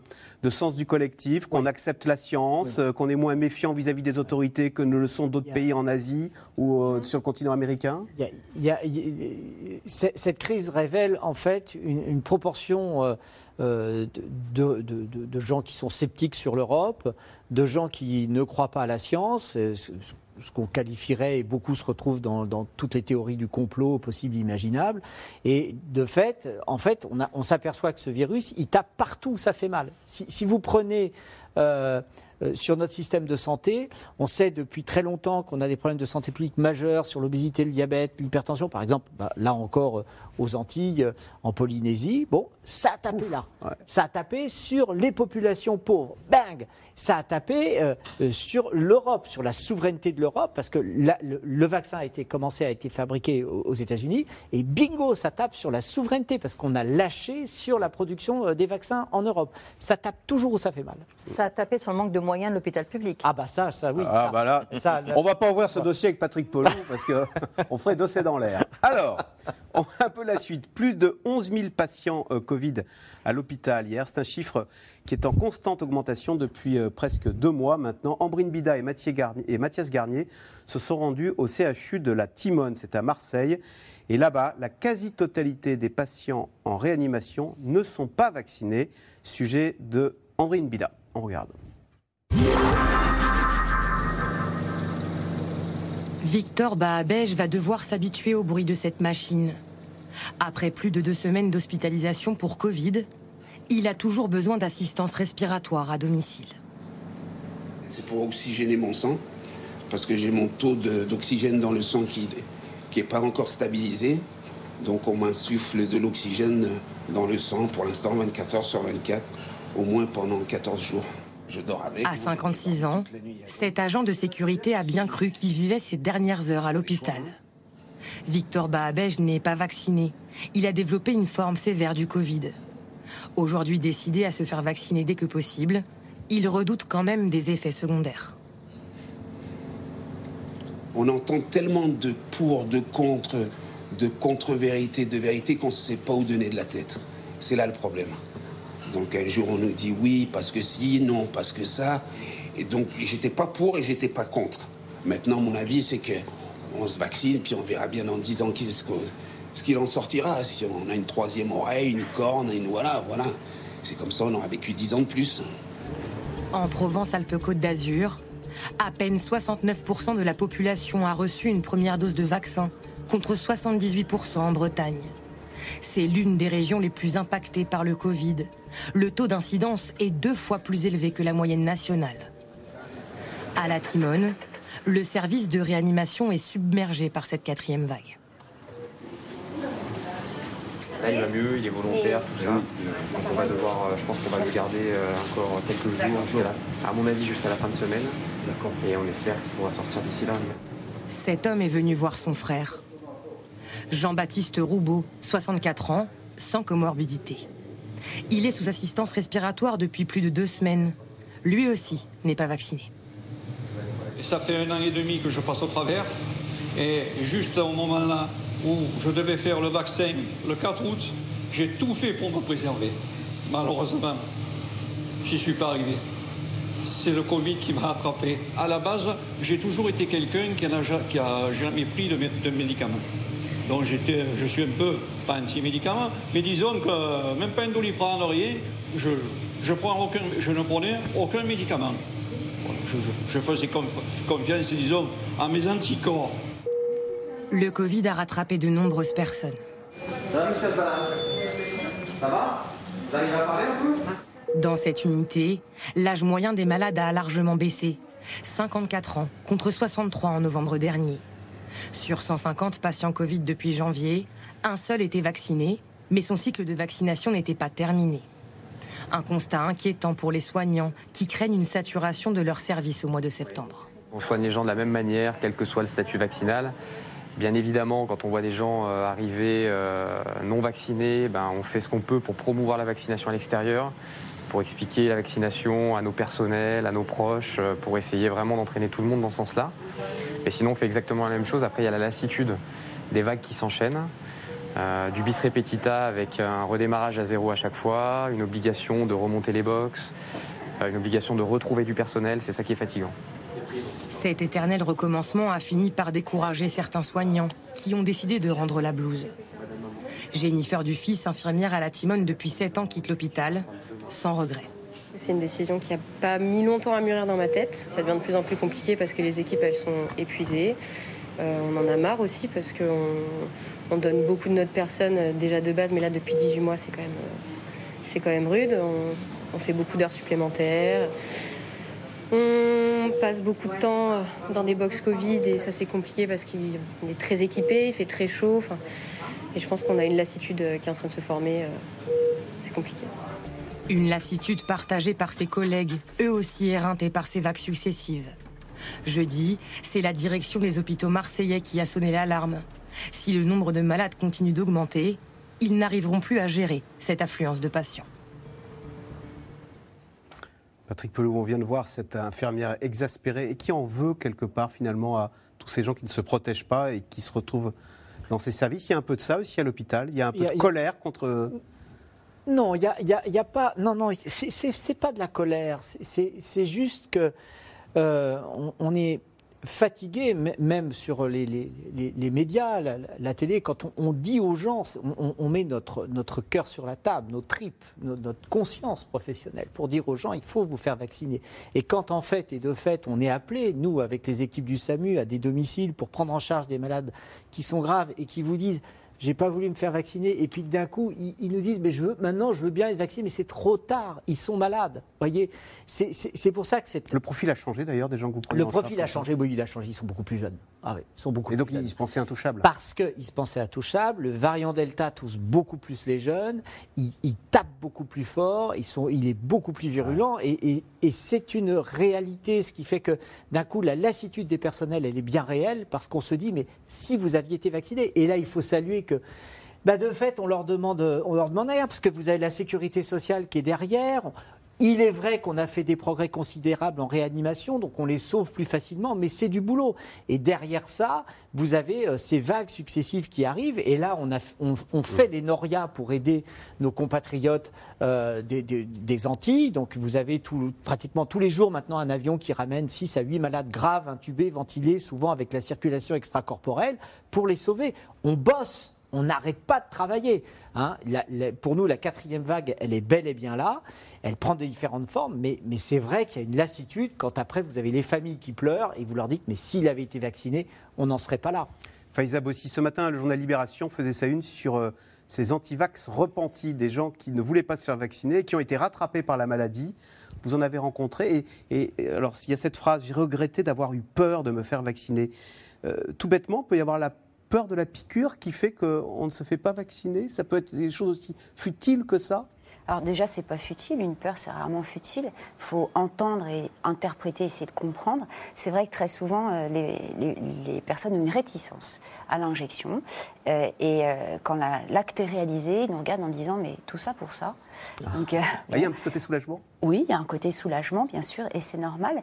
sens du collectif, qu'on accepte la science, euh, qu'on est moins méfiant vis-à-vis des autorités que ne le sont d'autres pays en Asie ou euh, sur le continent américain? Cette crise révèle en fait une, proportion euh, de, de, gens qui sont sceptiques sur l'Europe, de gens qui ne croient pas à la science, ce qu'on qualifierait, et beaucoup se retrouvent dans, toutes les théories du complot possibles imaginables. Et de fait, en fait, on, s'aperçoit que ce virus, il tape partout où ça fait mal. Si, vous prenez euh, euh, sur notre système de santé. On sait depuis très longtemps qu'on a des problèmes de santé publique majeurs sur l'obésité, le diabète, l'hypertension. Par exemple, bah, là encore, euh, aux Antilles, euh, en Polynésie, bon, ça a tapé là. Ça a tapé sur les populations pauvres. Bang Ça a tapé sur l'Europe, sur la souveraineté de l'Europe, parce que le, vaccin a été commencé, a été fabriqué aux, États-Unis, et bingo, ça tape sur la souveraineté, parce qu'on a lâché sur la production des vaccins en Europe. Ça tape toujours où ça fait mal. Ça a tapé sur le manque de moyens de l'hôpital public. Ah bah ça, ça oui. Ah bah là, ça, on va pas ouvrir ce dossier avec Patrick Polo parce qu'on ferait dossier dans l'air. Alors, un peu la suite. Plus de 11 000 patients euh, Covid à l'hôpital hier. C'est un chiffre qui est en constante augmentation depuis euh, presque deux mois maintenant. Ambrine Bida et, Mathias Garnier se sont rendus au CHU de la Timone, c'est à Marseille. Et là-bas, la quasi-totalité des patients en réanimation ne sont pas vaccinés. Sujet de Ambrine Bida. On regarde. Victor Bahabège va devoir s'habituer au bruit de cette machine. Après plus de deux semaines d'hospitalisation pour Covid, il a toujours besoin d'assistance respiratoire à domicile. C'est pour oxygéner mon sang, parce que j'ai mon taux d'oxygène dans le sang qui n'est pas encore stabilisé. Donc on m'insuffle de l'oxygène dans le sang pour l'instant 24 heures sur 24, au moins pendant 14 jours. À 56 ans, cet agent de sécurité a bien cru qu'il vivait ses dernières heures à l'hôpital. Victor Bahabège n'est pas vacciné. Il a développé une forme sévère du Covid. Aujourd'hui décidé à se faire vacciner dès que possible, il redoute quand même des effets secondaires. On entend tellement de pour, de contre, de contre-vérité, de vérité qu'on ne sait pas où donner de la tête. C'est là le problème. Donc un jour on nous dit oui parce que si, non parce que ça. Et donc j'étais pas pour et j'étais pas contre. Maintenant mon avis c'est que on se vaccine puis on verra bien dans 10 ans ce qu'il en sortira. Si on a une troisième oreille, une corne, une voilà, voilà. C'est comme ça on aura vécu 10 ans de plus. En Provence-Alpes-Côte d'Azur, à peine 69% de la population a reçu une première dose de vaccin, contre 78% en Bretagne. C'est l'une des régions les plus impactées par le Covid. Le taux d'incidence est deux fois plus élevé que la moyenne nationale. À la Timone, le service de réanimation est submergé par cette quatrième vague. Là, il va mieux, il est volontaire, tout ça. Donc on va devoir, euh, je pense qu'on va le garder euh, encore quelques jours, à mon avis jusqu'à la fin de semaine. Et on espère qu'il pourra sortir d'ici là. Cet homme est venu voir son frère. Jean-Baptiste Roubaud, 64 ans, sans comorbidité. Il est sous assistance respiratoire depuis plus de deux semaines. Lui aussi n'est pas vacciné. ça fait un an et demi que je passe au travers. Et juste au moment-là où je devais faire le vaccin le 4 août, j'ai tout fait pour me préserver. Malheureusement, j'y suis pas arrivé. C'est le Covid qui m'a attrapé. À la base, j'ai toujours été quelqu'un qui n'a jamais pris de, de médicaments. Donc j'étais, je suis un peu, pas anti-médicament, mais disons que même pas un doliprane, rien, je, je, prends aucun, je ne prenais aucun médicament. Je, faisais confiance, disons, à mes anticorps. Le Covid a rattrapé de nombreuses personnes. Ça va, Ça va Vous arrivez à parler un peu Dans cette unité, l'âge moyen des malades a largement baissé. 54 ans contre 63 en novembre dernier. Sur 150 patients Covid depuis janvier, un seul était vacciné, mais son cycle de vaccination n'était pas terminé. Un constat inquiétant pour les soignants qui craignent une saturation de leur service au mois de septembre. On soigne les gens de la même manière, quel que soit le statut vaccinal. Bien évidemment, quand on voit des gens euh, arriver euh, non vaccinés, ben, on fait ce qu'on peut pour promouvoir la vaccination à l'extérieur, pour expliquer la vaccination à nos personnels, à nos proches, euh, pour essayer vraiment d'entraîner tout le monde dans ce sens-là. Et sinon, on fait exactement la même chose. Après, il y a la lassitude des vagues qui s'enchaînent. Euh, du bis repetita avec un redémarrage à zéro à chaque fois, une obligation de remonter les box, euh, une obligation de retrouver du personnel, c'est ça qui est fatigant. Cet éternel recommencement a fini par décourager certains soignants qui ont décidé de rendre la blouse. Jennifer Dufils, infirmière à la Timone depuis 7 ans, quitte l'hôpital sans regret. C'est une décision qui n'a pas mis longtemps à mûrir dans ma tête. Ça devient de plus en plus compliqué parce que les équipes, elles sont épuisées. Euh, on en a marre aussi parce qu'on on donne beaucoup de notre personne euh, déjà de base, mais là, depuis 18 mois, c'est quand même, euh, quand rude. On, fait beaucoup d'heures supplémentaires. On passe beaucoup de temps dans des box Covid et ça, c'est compliqué parce qu'il est très équipé, il fait très chaud. et je pense qu'on a une lassitude qui est en train de se former. C'est compliqué. Une lassitude partagée par ses collègues, eux aussi éreintés par ces vagues successives. Jeudi, c'est la direction des hôpitaux marseillais qui a sonné l'alarme. Si le nombre de malades continue d'augmenter, ils n'arriveront plus à gérer cette affluence de patients. Patrick Pelot, on vient de voir cette infirmière exaspérée et qui en veut quelque part finalement à tous ces gens qui ne se protègent pas et qui se retrouvent dans ces services. Il y a un peu de ça aussi à l'hôpital. Il y a un peu de colère contre. Non, il n'y a, pas. Non, non, c'est pas de la colère. C'est juste que euh, on, est fatigué, même sur les, médias, la, télé, quand on, dit aux gens, on, met notre cœur sur la table, nos tripes, notre conscience professionnelle, pour dire aux gens, il faut vous faire vacciner. Et quand en fait et de fait, on est appelé, nous, avec les équipes du SAMU, à des domiciles pour prendre en charge des malades qui sont graves et qui vous disent, j'ai pas voulu me faire vacciner. Et puis d'un coup, ils, nous disent, mais je veux, maintenant, je veux bien être vacciné, mais c'est trop tard. Ils sont malades. voyez, c'est pour ça que c'est. Le profil a changé d'ailleurs des gens que vous Le profil a changé, oui, il a changé. Ils sont beaucoup plus jeunes. Ah oui, ils sont beaucoup. Et donc ils se pensaient intouchables. Parce qu'ils se pensaient intouchables. Le variant Delta touche beaucoup plus les jeunes. Il, tape beaucoup plus fort. Ils sont, il est beaucoup plus virulent. Et, et c'est une réalité, ce qui fait que d'un coup, la lassitude des personnels, elle est bien réelle, parce qu'on se dit, mais si vous aviez été vacciné, et là, il faut saluer que bah, de fait, on leur demande, on leur demande rien, parce que vous avez la sécurité sociale qui est derrière. Il est vrai qu'on a fait des progrès considérables en réanimation, donc on les sauve plus facilement, mais c'est du boulot. Et derrière ça, vous avez euh, ces vagues successives qui arrivent, et là, on, fait les Noria pour aider nos compatriotes euh, des, Antilles. Donc vous avez tout, pratiquement tous les jours maintenant un avion qui ramène 6 à 8 malades graves, intubés, ventilés, souvent avec la circulation extracorporelle, pour les sauver. On bosse on n'arrête pas de travailler. Hein. pour nous, la quatrième vague, elle est bel et bien là. Elle prend de différentes formes, mais, c'est vrai qu'il y a une lassitude quand après vous avez les familles qui pleurent et vous leur dites mais s'il avait été vacciné, on n'en serait pas là. Faiza Bossi, ce matin, le journal Libération faisait sa une sur euh, ces antivax repentis, des gens qui ne voulaient pas se faire vacciner et qui ont été rattrapés par la maladie. Vous en avez rencontré. Et, alors, il y a cette phrase J'ai regretté d'avoir eu peur de me faire vacciner. Euh, tout bêtement, peut y avoir la peur de la piqûre qui fait qu'on ne se fait pas vacciner. Ça peut être des choses aussi futiles que ça alors déjà, c'est pas futile. Une peur, c'est rarement futile. Il faut entendre et interpréter, essayer de comprendre. C'est vrai que très souvent, euh, les, personnes ont une réticence à l'injection. Euh, et euh, quand l'acte est réalisé, ils nous regardent en disant mais tout ça pour ça. Ah. Donc, il y a un petit côté soulagement? Oui, il y a un côté soulagement, bien sûr, et c'est normal.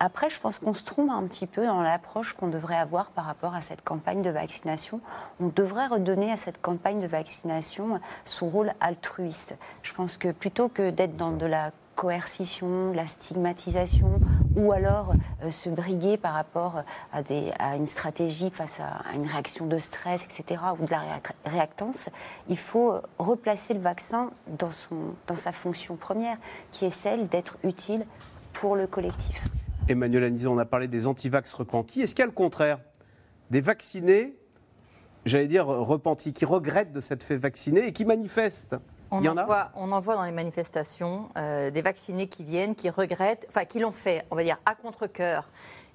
après, je pense qu'on se trompe un petit peu dans l'approche qu'on devrait avoir par rapport à cette campagne de vaccination. On devrait redonner à cette campagne de vaccination son rôle altruiste. Je pense que plutôt que d'être dans de la coercition, la stigmatisation, ou alors euh, se briguer par rapport à, une stratégie face à, une réaction de stress, etc., ou de la réactance, il faut replacer le vaccin dans sa fonction première, qui est celle d'être utile pour le collectif. Emmanuel Anison, on a parlé des antivax repentis. Est-ce qu'il y a le contraire? Des vaccinés, j'allais dire repentis, qui regrettent de s'être fait vacciner et qui manifestent? On, en, voit, on en voit dans les manifestations euh, des vaccinés qui viennent, qui regrettent, enfin qui l'ont fait, on va dire, à contre-coeur.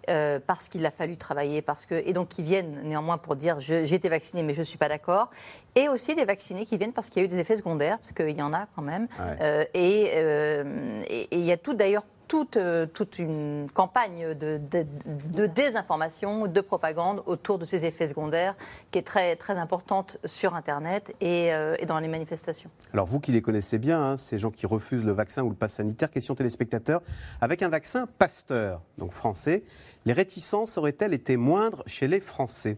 Euh, parce qu'il a fallu travailler, parce que, et donc qui viennent néanmoins pour dire j'ai été vacciné mais je ne suis pas d'accord, et aussi des vaccinés qui viennent parce qu'il y a eu des effets secondaires, parce qu'il y en a quand même, euh, et il y a tout d'ailleurs toute, euh, toute une campagne de, de, désinformation, de propagande autour de ces effets secondaires qui est très, très importante sur Internet et, euh, et dans les manifestations. Alors vous qui les connaissez bien, hein, ces gens qui refusent le vaccin ou le pass sanitaire, question téléspectateurs, avec un vaccin Pasteur, donc français, les réticences auraient-elles été moindres chez les Français?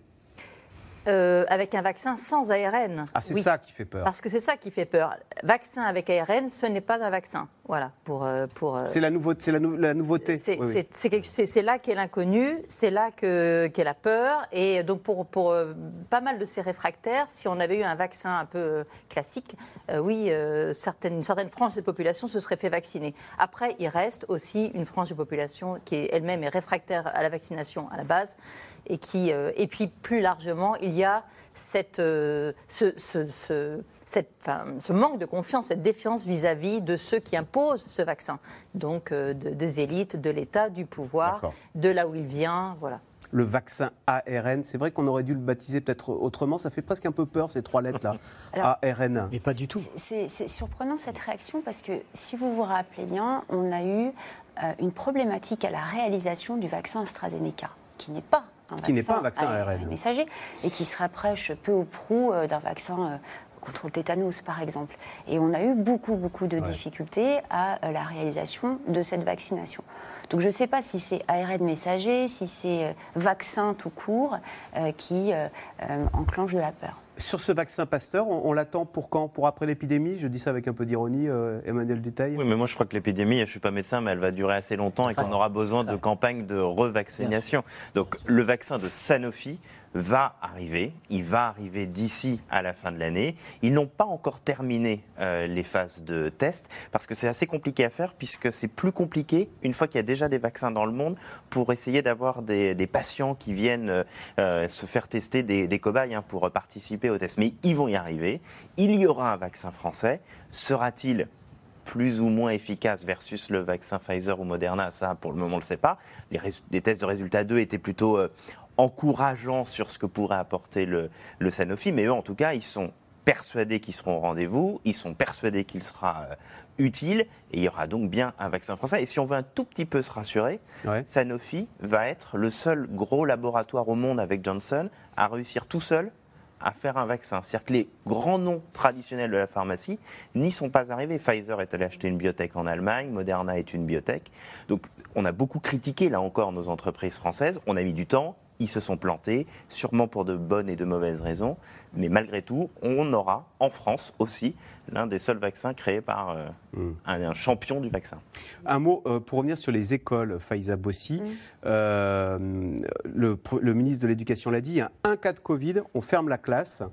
Euh, avec un vaccin sans ARN. Ah, c'est ça qui fait peur. Parce que c'est ça qui fait peur. Vaccin avec ARN, ce n'est pas un vaccin. Voilà, pour. Euh, pour euh, c'est la, nouveauté. la, la nouveauté. C'est là qu'est l'inconnu, c'est là qu'est la peur. Et donc, pour, pour pas mal de ces réfractaires, si on avait eu un vaccin un peu classique, oui, certaines, une certaine frange de population se serait fait vacciner. Après, il reste aussi une frange de population qui elle-même est réfractaire à la vaccination à la base et, qui, euh, et puis plus largement, il y a cette, euh, ce, cette, ce, manque de confiance, cette défiance vis-à-vis de ceux qui imposent ce vaccin, donc euh, des élites, de l'État, du pouvoir, de là où il vient, voilà le vaccin ARN. C'est vrai qu'on aurait dû le baptiser peut-être autrement. Ça fait presque un peu peur, ces trois lettres-là. ARN. Mais pas du tout. C'est surprenant cette réaction parce que si vous vous rappelez bien, on a eu une problématique à la réalisation du vaccin AstraZeneca, qui n'est pas qui n'est pas un vaccin ARN. messager et qui se rapproche peu ou prou euh, d'un vaccin euh, contre le tétanos, par exemple. Et on a eu beaucoup, beaucoup de difficultés à la réalisation de cette vaccination. Donc je ne sais pas si c'est ARN messager, si c'est vaccin tout court qui enclenche de la peur. Sur ce vaccin Pasteur, on, l'attend pour quand? Pour après l'épidémie? Je dis ça avec un peu d'ironie, euh, Emmanuel Duteil. Oui, mais moi je crois que l'épidémie, je ne suis pas médecin, mais elle va durer assez longtemps et qu'on aura besoin de campagnes de revaccination. Donc le vaccin de Sanofi va arriver. Il va arriver d'ici à la fin de l'année. Ils n'ont pas encore terminé euh, les phases de test parce que c'est assez compliqué à faire puisque c'est plus compliqué une fois qu'il y a déjà des vaccins dans le monde pour essayer d'avoir des, patients qui viennent euh, euh, se faire tester des, cobayes hein, pour participer au test. Mais ils vont y arriver. Il y aura un vaccin français. Sera-t-il plus ou moins efficace versus le vaccin Pfizer ou Moderna, ça pour le moment on ne le sait pas. Les, tests de résultats 2 étaient plutôt encourageant sur ce que pourrait apporter le, Sanofi, mais eux, en tout cas, ils sont persuadés qu'ils seront au rendez-vous, ils sont persuadés qu'il sera euh, utile, et il y aura donc bien un vaccin français. Et si on veut un tout petit peu se rassurer, Sanofi va être le seul gros laboratoire au monde avec Johnson à réussir tout seul à faire un vaccin. C'est-à-dire que les grands noms traditionnels de la pharmacie n'y sont pas arrivés. Pfizer est allé acheter une biotech en Allemagne, Moderna est une biotech. Donc on a beaucoup critiqué, là encore, nos entreprises françaises. On a mis du temps, ils se sont plantés, sûrement pour de bonnes et de mauvaises raisons. Mais malgré tout, on aura en France aussi l'un des seuls vaccins créés par euh, hmm. un, champion du vaccin. Un mot euh, pour revenir sur les écoles, Faiza Bossi. Euh, le, ministre de l'Éducation l'a dit, un cas de Covid, on ferme la classe.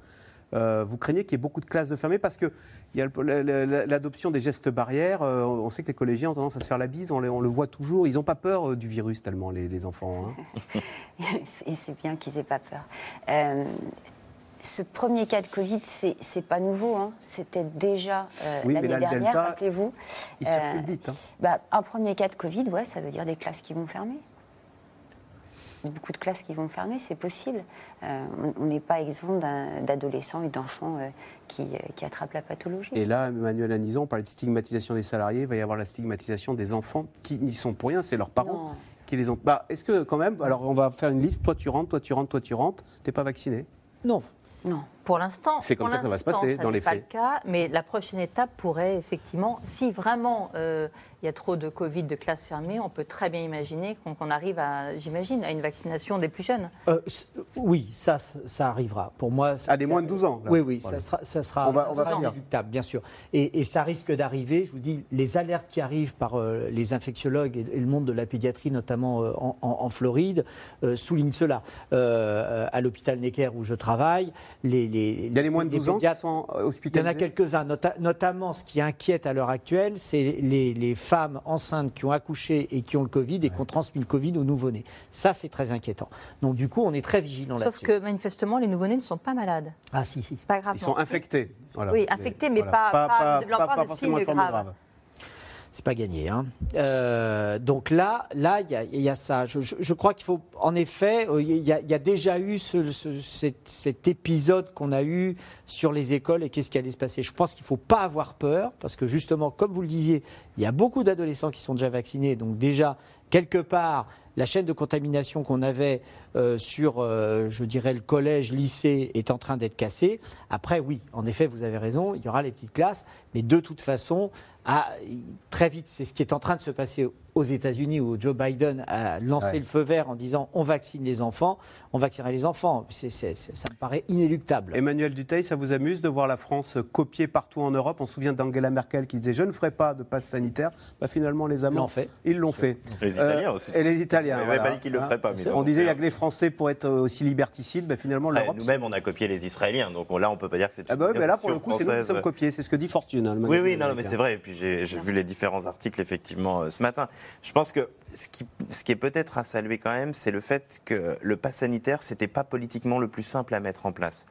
vous craignez qu'il y ait beaucoup de classes de fermées parce que il y a l'adoption des gestes barrières. on sait que les collégiens ont tendance à se faire la bise, on, le voit toujours. Ils n'ont pas peur du virus tellement, les, enfants. Hein. Et c'est bien qu'ils n'aient pas peur ce premier cas de Covid, c'est n'est pas nouveau. Hein. C'était déjà euh, l'année dernière, rappelez-vous. Il euh, vite. Hein. Bah, un premier cas de Covid, ouais, ça veut dire des classes qui vont fermer. Beaucoup de classes qui vont fermer, c'est possible. Euh, on n'est pas exempt d'adolescents et d'enfants qui, attrapent la pathologie. Et là, Emmanuel Anison, on parlait de stigmatisation des salariés, il va y avoir la stigmatisation des enfants qui n'y sont pour rien, c'est leurs parents qui les ont. Bah, Est-ce que quand même, alors on va faire une liste, toi tu rentres, toi tu rentres, toi tu rentres, t'es pas vacciné? Non. Non. Pour l'instant, c'est comme ça que ça va se passer dans les faits. pas le cas, mais la prochaine étape pourrait effectivement, si vraiment euh, il y a trop de Covid, de classes fermées, on peut très bien imaginer qu'on arrive à, j'imagine, à une vaccination des plus jeunes. Euh, oui, ça, ça arrivera. Pour moi, à des moins de 12 ans. Oui, oui, ça sera, ça sera, on va, bien sûr. Et, ça risque d'arriver. Je vous dis, les alertes qui arrivent par euh, les infectiologues et, le monde de la pédiatrie, notamment en, Floride, soulignent cela. à l'hôpital Necker où je travaille, les il y a les moins de 12 ans qui sont hospitalisés Il y en a quelques-uns, notamment ce qui inquiète à l'heure actuelle, c'est les, femmes enceintes qui ont accouché et qui ont le Covid et qui ont transmis le Covid aux nouveau-nés. Ça, c'est très inquiétant. Donc du coup, on est très vigilant là-dessus. Sauf que manifestement, les nouveau-nés ne sont pas malades. Ah si, si. Pas grave. Ils sont infectés. Oui, infectés, mais pas, pas, pas, de signes graves c'est pas gagné. Hein. Euh, donc là, là, il y, a ça. Je, crois qu'il faut, en effet, euh, il y, a déjà eu cet, épisode qu'on a eu sur les écoles et qu'est-ce qui allait se passer. Je pense qu'il faut pas avoir peur parce que justement, comme vous le disiez, il y a beaucoup d'adolescents qui sont déjà vaccinés. Donc déjà, quelque part, la chaîne de contamination qu'on avait euh, sur, je dirais, le collège, lycée est en train d'être cassée. Après, oui, en effet, vous avez raison, il y aura les petites classes, mais de toute façon, ah, très vite, c'est ce qui est en train de se passer aux États-Unis où Joe Biden a lancé le feu vert en disant on vaccine les enfants, on vaccinerait les enfants. ça me paraît inéluctable. Emmanuel Duteil, ça vous amuse de voir la France copier partout en Europe? On se souvient d'Angela Merkel qui disait je ne ferai pas de passe sanitaire. Bah, finalement, les Allemands, fait. ils l'ont fait. Les Italiens aussi. Et les Italiens. Ils n'avaient pas dit qu'ils ne le feraient pas. on disait qu'il y a que les Français pour être aussi liberticides. Bah, finalement, l'Europe. Nous-mêmes, on a copié les Israéliens. Donc là, on ne peut pas dire que c'est. Ah bah mais là, pour le coup, c'est nous qui sommes copiés. C'est ce que dit Fortune. Hein, oui, oui, non, mais c'est vrai. Et puis j'ai vu les différents articles effectivement euh, ce matin. Je pense que ce qui, ce qui est peut-être à saluer quand même, c'est le fait que le pass sanitaire, c'était pas politiquement le plus simple à mettre en place.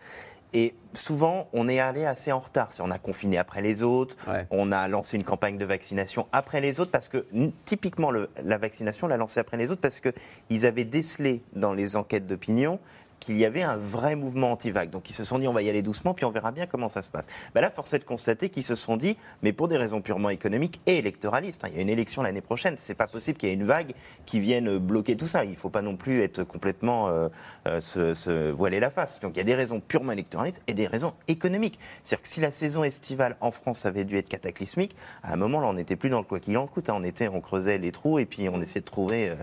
Et souvent, on est allé assez en retard. On a confiné après les autres, on a lancé une campagne de vaccination après les autres, parce que typiquement, le, la vaccination, on l'a lancée après les autres, parce qu'ils avaient décelé dans les enquêtes d'opinion qu'il y avait un vrai mouvement anti-vague. Donc ils se sont dit on va y aller doucement, puis on verra bien comment ça se passe. Ben là, force est de constater qu'ils se sont dit, mais pour des raisons purement économiques et électoralistes, hein, il y a une élection l'année prochaine, c'est pas possible qu'il y ait une vague qui vienne bloquer tout ça. Il faut pas non plus être complètement euh, euh, se, voiler la face. Donc il y a des raisons purement électoralistes et des raisons économiques. C'est-à-dire que si la saison estivale en France avait dû être cataclysmique, à un moment là on n'était plus dans le quoi qu'il en coûte. Hein. On était, on creusait les trous et puis on essayait de trouver. Euh,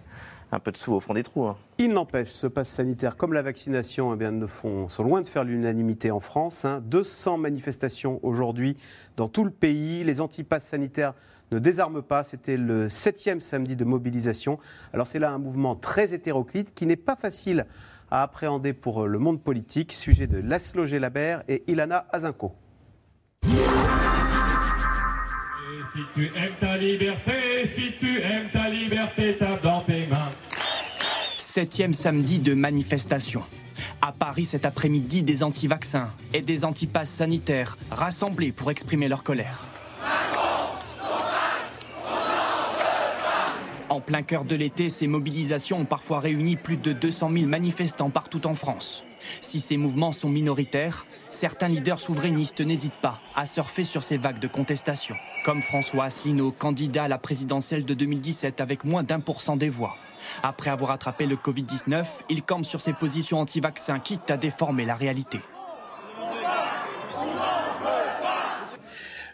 un peu de sous au fond des trous. Hein. Il n'empêche, ce passe sanitaire comme la vaccination eh bien, ne font, sont loin de faire l'unanimité en France. 200 hein. manifestations aujourd'hui dans tout le pays. Les antipasses sanitaires ne désarment pas. C'était le septième samedi de mobilisation. Alors c'est là un mouvement très hétéroclite qui n'est pas facile à appréhender pour le monde politique. Sujet de Laszlo Labert et Ilana Azinko. Si tu aimes ta liberté, si tu aimes ta liberté. Septième samedi de manifestation. À Paris cet après-midi, des anti-vaccins et des anti-passes sanitaires rassemblés pour exprimer leur colère. En plein cœur de l'été, ces mobilisations ont parfois réuni plus de 200 000 manifestants partout en France. Si ces mouvements sont minoritaires, certains leaders souverainistes n'hésitent pas à surfer sur ces vagues de contestation. Comme François Asselineau, candidat à la présidentielle de 2017 avec moins d'un pour cent des voix. Après avoir attrapé le Covid-19, il campe sur ses positions anti-vaccins, quitte à déformer la réalité.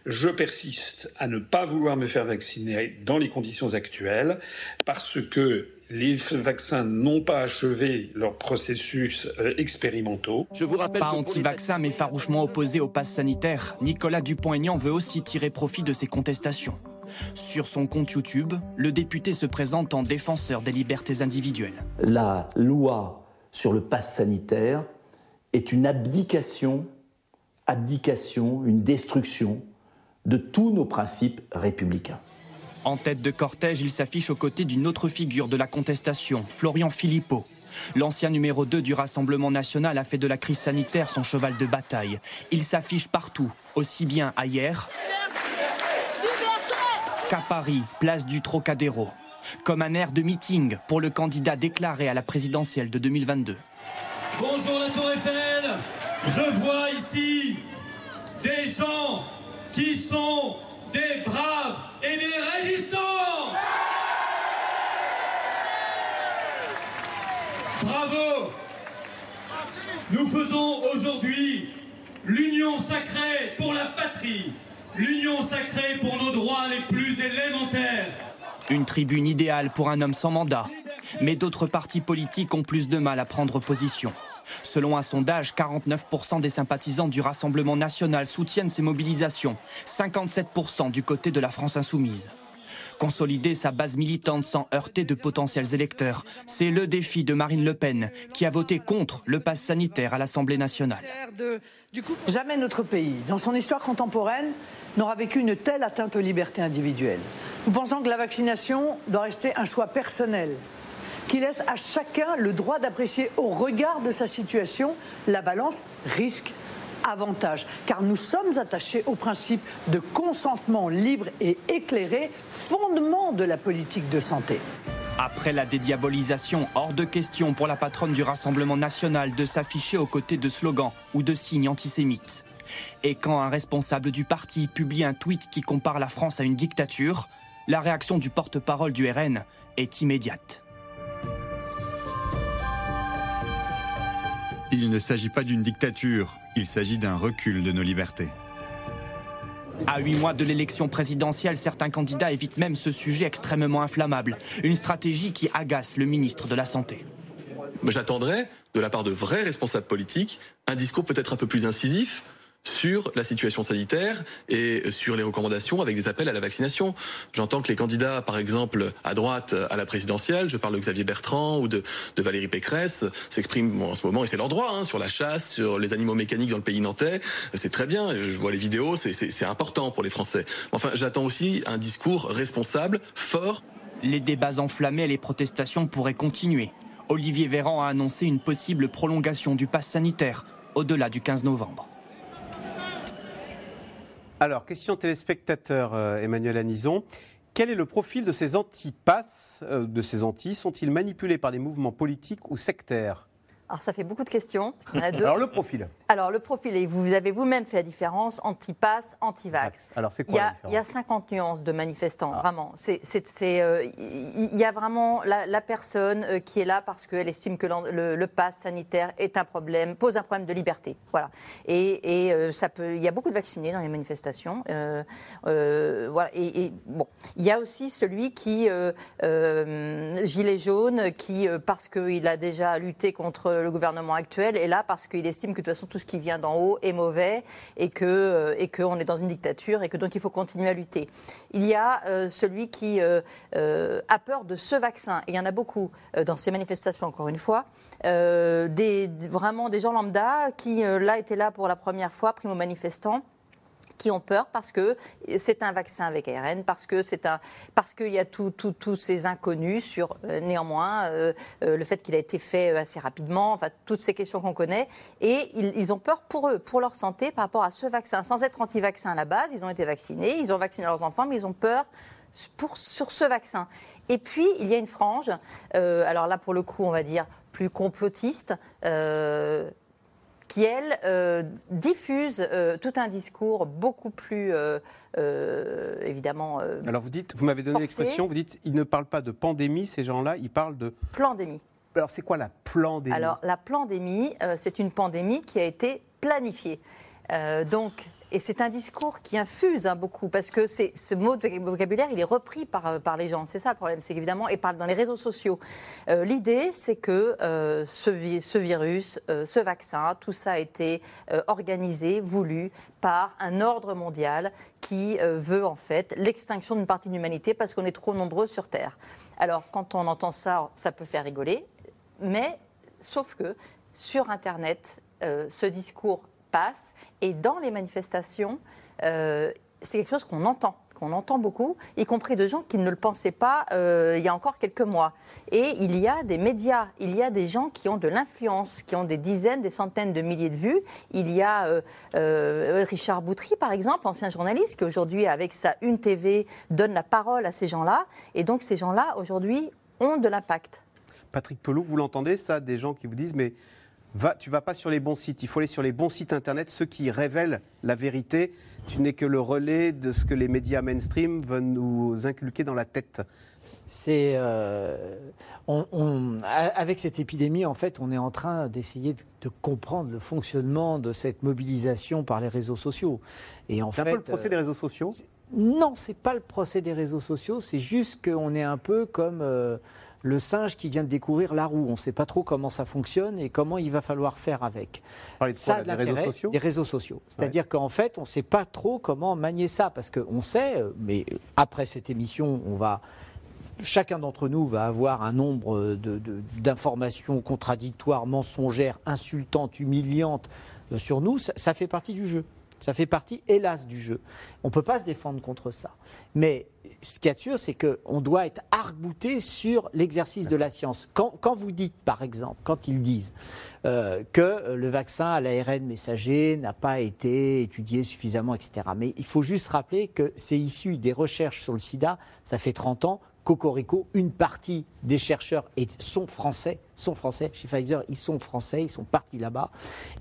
je persiste à ne pas vouloir me faire vacciner dans les conditions actuelles parce que les vaccins n'ont pas achevé leur processus euh, expérimentaux. Je vous rappelle pas anti-vaccin mais farouchement opposé au pass sanitaire, Nicolas Dupont-Aignan veut aussi tirer profit de ces contestations. Sur son compte YouTube, le député se présente en défenseur des libertés individuelles. La loi sur le pass sanitaire est une abdication, abdication, une destruction de tous nos principes républicains. En tête de cortège, il s'affiche aux côtés d'une autre figure de la contestation, Florian Philippot. L'ancien numéro 2 du Rassemblement national a fait de la crise sanitaire son cheval de bataille. Il s'affiche partout, aussi bien ailleurs qu'à Paris, place du Trocadéro, comme un air de meeting pour le candidat déclaré à la présidentielle de 2022. Bonjour la Tour Eiffel, je vois ici des gens qui sont des braves et des résistants. Bravo Nous faisons aujourd'hui l'union sacrée pour la patrie, l'union sacrée pour nos droits les plus élémentaires. Une tribune idéale pour un homme sans mandat. Mais d'autres partis politiques ont plus de mal à prendre position. Selon un sondage, 49% des sympathisants du Rassemblement national soutiennent ces mobilisations, 57% du côté de la France insoumise. Consolider sa base militante sans heurter de potentiels électeurs, c'est le défi de Marine Le Pen, qui a voté contre le pass sanitaire à l'Assemblée nationale. Jamais notre pays, dans son histoire contemporaine, n'aura vécu une telle atteinte aux libertés individuelles. Nous pensons que la vaccination doit rester un choix personnel qui laisse à chacun le droit d'apprécier au regard de sa situation la balance risque avantage, car nous sommes attachés au principe de consentement libre et éclairé, fondement de la politique de santé. Après la dédiabolisation, hors de question pour la patronne du Rassemblement national de s'afficher aux côtés de slogans ou de signes antisémites. Et quand un responsable du parti publie un tweet qui compare la France à une dictature, la réaction du porte-parole du RN est immédiate. Il ne s'agit pas d'une dictature, il s'agit d'un recul de nos libertés. À huit mois de l'élection présidentielle, certains candidats évitent même ce sujet extrêmement inflammable. Une stratégie qui agace le ministre de la Santé. J'attendrai, de la part de vrais responsables politiques, un discours peut-être un peu plus incisif, sur la situation sanitaire et sur les recommandations avec des appels à la vaccination. J'entends que les candidats, par exemple, à droite à la présidentielle, je parle de Xavier Bertrand ou de, Valérie Pécresse, s'expriment en ce moment, et c'est leur droit, hein, sur la chasse, sur les animaux mécaniques dans le pays nantais. C'est très bien, je vois les vidéos, c'est important pour les Français. Enfin, j'attends aussi un discours responsable, fort. Les débats enflammés et les protestations pourraient continuer. Olivier Véran a annoncé une possible prolongation du pass sanitaire au-delà du 15 novembre. Alors, question téléspectateur, euh, Emmanuel Anison. Quel est le profil de ces antipasses, euh, de ces anti? Sont-ils manipulés par des mouvements politiques ou sectaires? Alors ça fait beaucoup de questions. Alors le profil. Alors le profil, et vous avez vous-même fait la différence anti-pass, anti-vax. Alors c'est quoi il y, a, la différence il y a 50 nuances de manifestants, vraiment. C'est, euh, il y a vraiment la, personne euh, qui est là parce qu'elle estime que le, le, pass sanitaire est un problème, pose un problème de liberté. Voilà. Et, et euh, ça peut, il y a beaucoup de vaccinés dans les manifestations. voilà. Et, et, bon, il y a aussi celui qui gilet jaune, qui parce qu'il a déjà lutté contre le gouvernement actuel est là parce qu'il estime que de toute façon tout ce qui vient d'en haut est mauvais et que euh, et qu'on est dans une dictature et que donc il faut continuer à lutter. Il y a euh, celui qui euh, a peur de ce vaccin. il y en a beaucoup dans ces manifestations encore une fois. des vraiment des gens lambda qui là étaient là pour la première fois, primo manifestants qui ont peur parce que c'est un vaccin avec ARN, parce que c'est un, parce qu'il y a tous ces inconnus sur euh, néanmoins euh, euh, le fait qu'il a été fait assez rapidement, enfin toutes ces questions qu'on connaît, et ils, ont peur pour eux, pour leur santé par rapport à ce vaccin. Sans être anti-vaccin à la base, ils ont été vaccinés, ils ont vacciné leurs enfants, mais ils ont peur pour, sur ce vaccin. Et puis, il y a une frange, alors là, pour le coup, on va dire plus complotiste, qui, elle, euh, diffuse euh, tout un discours beaucoup plus, euh, évidemment. Alors, vous dites, vous m'avez donné l'expression, vous dites, ils ne parlent pas de pandémie, ces gens-là, ils parlent de. Pandémie. Alors, c'est quoi la pandémie Alors, la pandémie, c'est une pandémie qui a été planifiée. donc, et c'est un discours qui infuse hein, beaucoup, parce que ce mot de vocabulaire, il est repris par, euh, par les gens. C'est ça le problème, c'est qu'évidemment, et parle dans les réseaux sociaux. Euh, l'idée, c'est que euh, ce, ce, virus, ce vaccin, tout ça a été organisé, voulu par un ordre mondial qui veut en fait l'extinction d'une partie de l'humanité parce qu'on est trop nombreux sur Terre. Alors, quand on entend ça, ça peut faire rigoler, mais sauf que sur Internet, ce discours et dans les manifestations, euh, c'est quelque chose qu'on entend qu'on entend beaucoup, y compris de gens qui ne le pensaient pas euh, il y a encore quelques mois. Et il y a des médias, il y a des gens qui ont de l'influence, qui ont des dizaines, des centaines de milliers de vues. Il y a euh, Richard Boutry, par exemple, ancien journaliste, qui aujourd'hui, avec sa Une TV, donne la parole à ces gens-là. Et donc ces gens-là, aujourd'hui, ont de l'impact. Patrick Pelou, vous l'entendez, ça, des gens qui vous disent, mais va, tu vas pas sur les bons sites. Il faut aller sur les bons sites internet, ceux qui révèlent la vérité. Tu n'es que le relais de ce que les médias mainstream veulent nous inculquer dans la tête. C'est euh, avec cette épidémie, en fait, on est en train d'essayer de, comprendre le fonctionnement de cette mobilisation par les réseaux sociaux. Et en fait, un peu le procès des réseaux sociaux? Non, c'est pas le procès des réseaux sociaux. C'est juste qu'on est un peu comme. Euh, le singe qui vient de découvrir la roue. On ne sait pas trop comment ça fonctionne et comment il va falloir faire avec. De ça, des réseaux sociaux Des réseaux sociaux. C'est-à-dire qu'en fait, on ne sait pas trop comment manier ça, parce qu'on sait, mais après cette émission, on va chacun d'entre nous va avoir un nombre d'informations contradictoires, mensongères, insultantes, humiliantes euh, sur nous. ça, fait partie du jeu. Ça fait partie, hélas, du jeu. On ne peut pas se défendre contre ça. Mais ce qu'il y a de sûr, c'est qu'on doit être arc-bouté sur l'exercice de la science. Quand, vous dites, par exemple, quand ils disent euh, que le vaccin à l'ARN messager n'a pas été étudié suffisamment, etc. Mais il faut juste rappeler que c'est issu des recherches sur le sida, ça fait 30 ans, Cocorico, une partie des chercheurs sont français, sont français chez Pfizer, ils sont français, ils sont partis là-bas.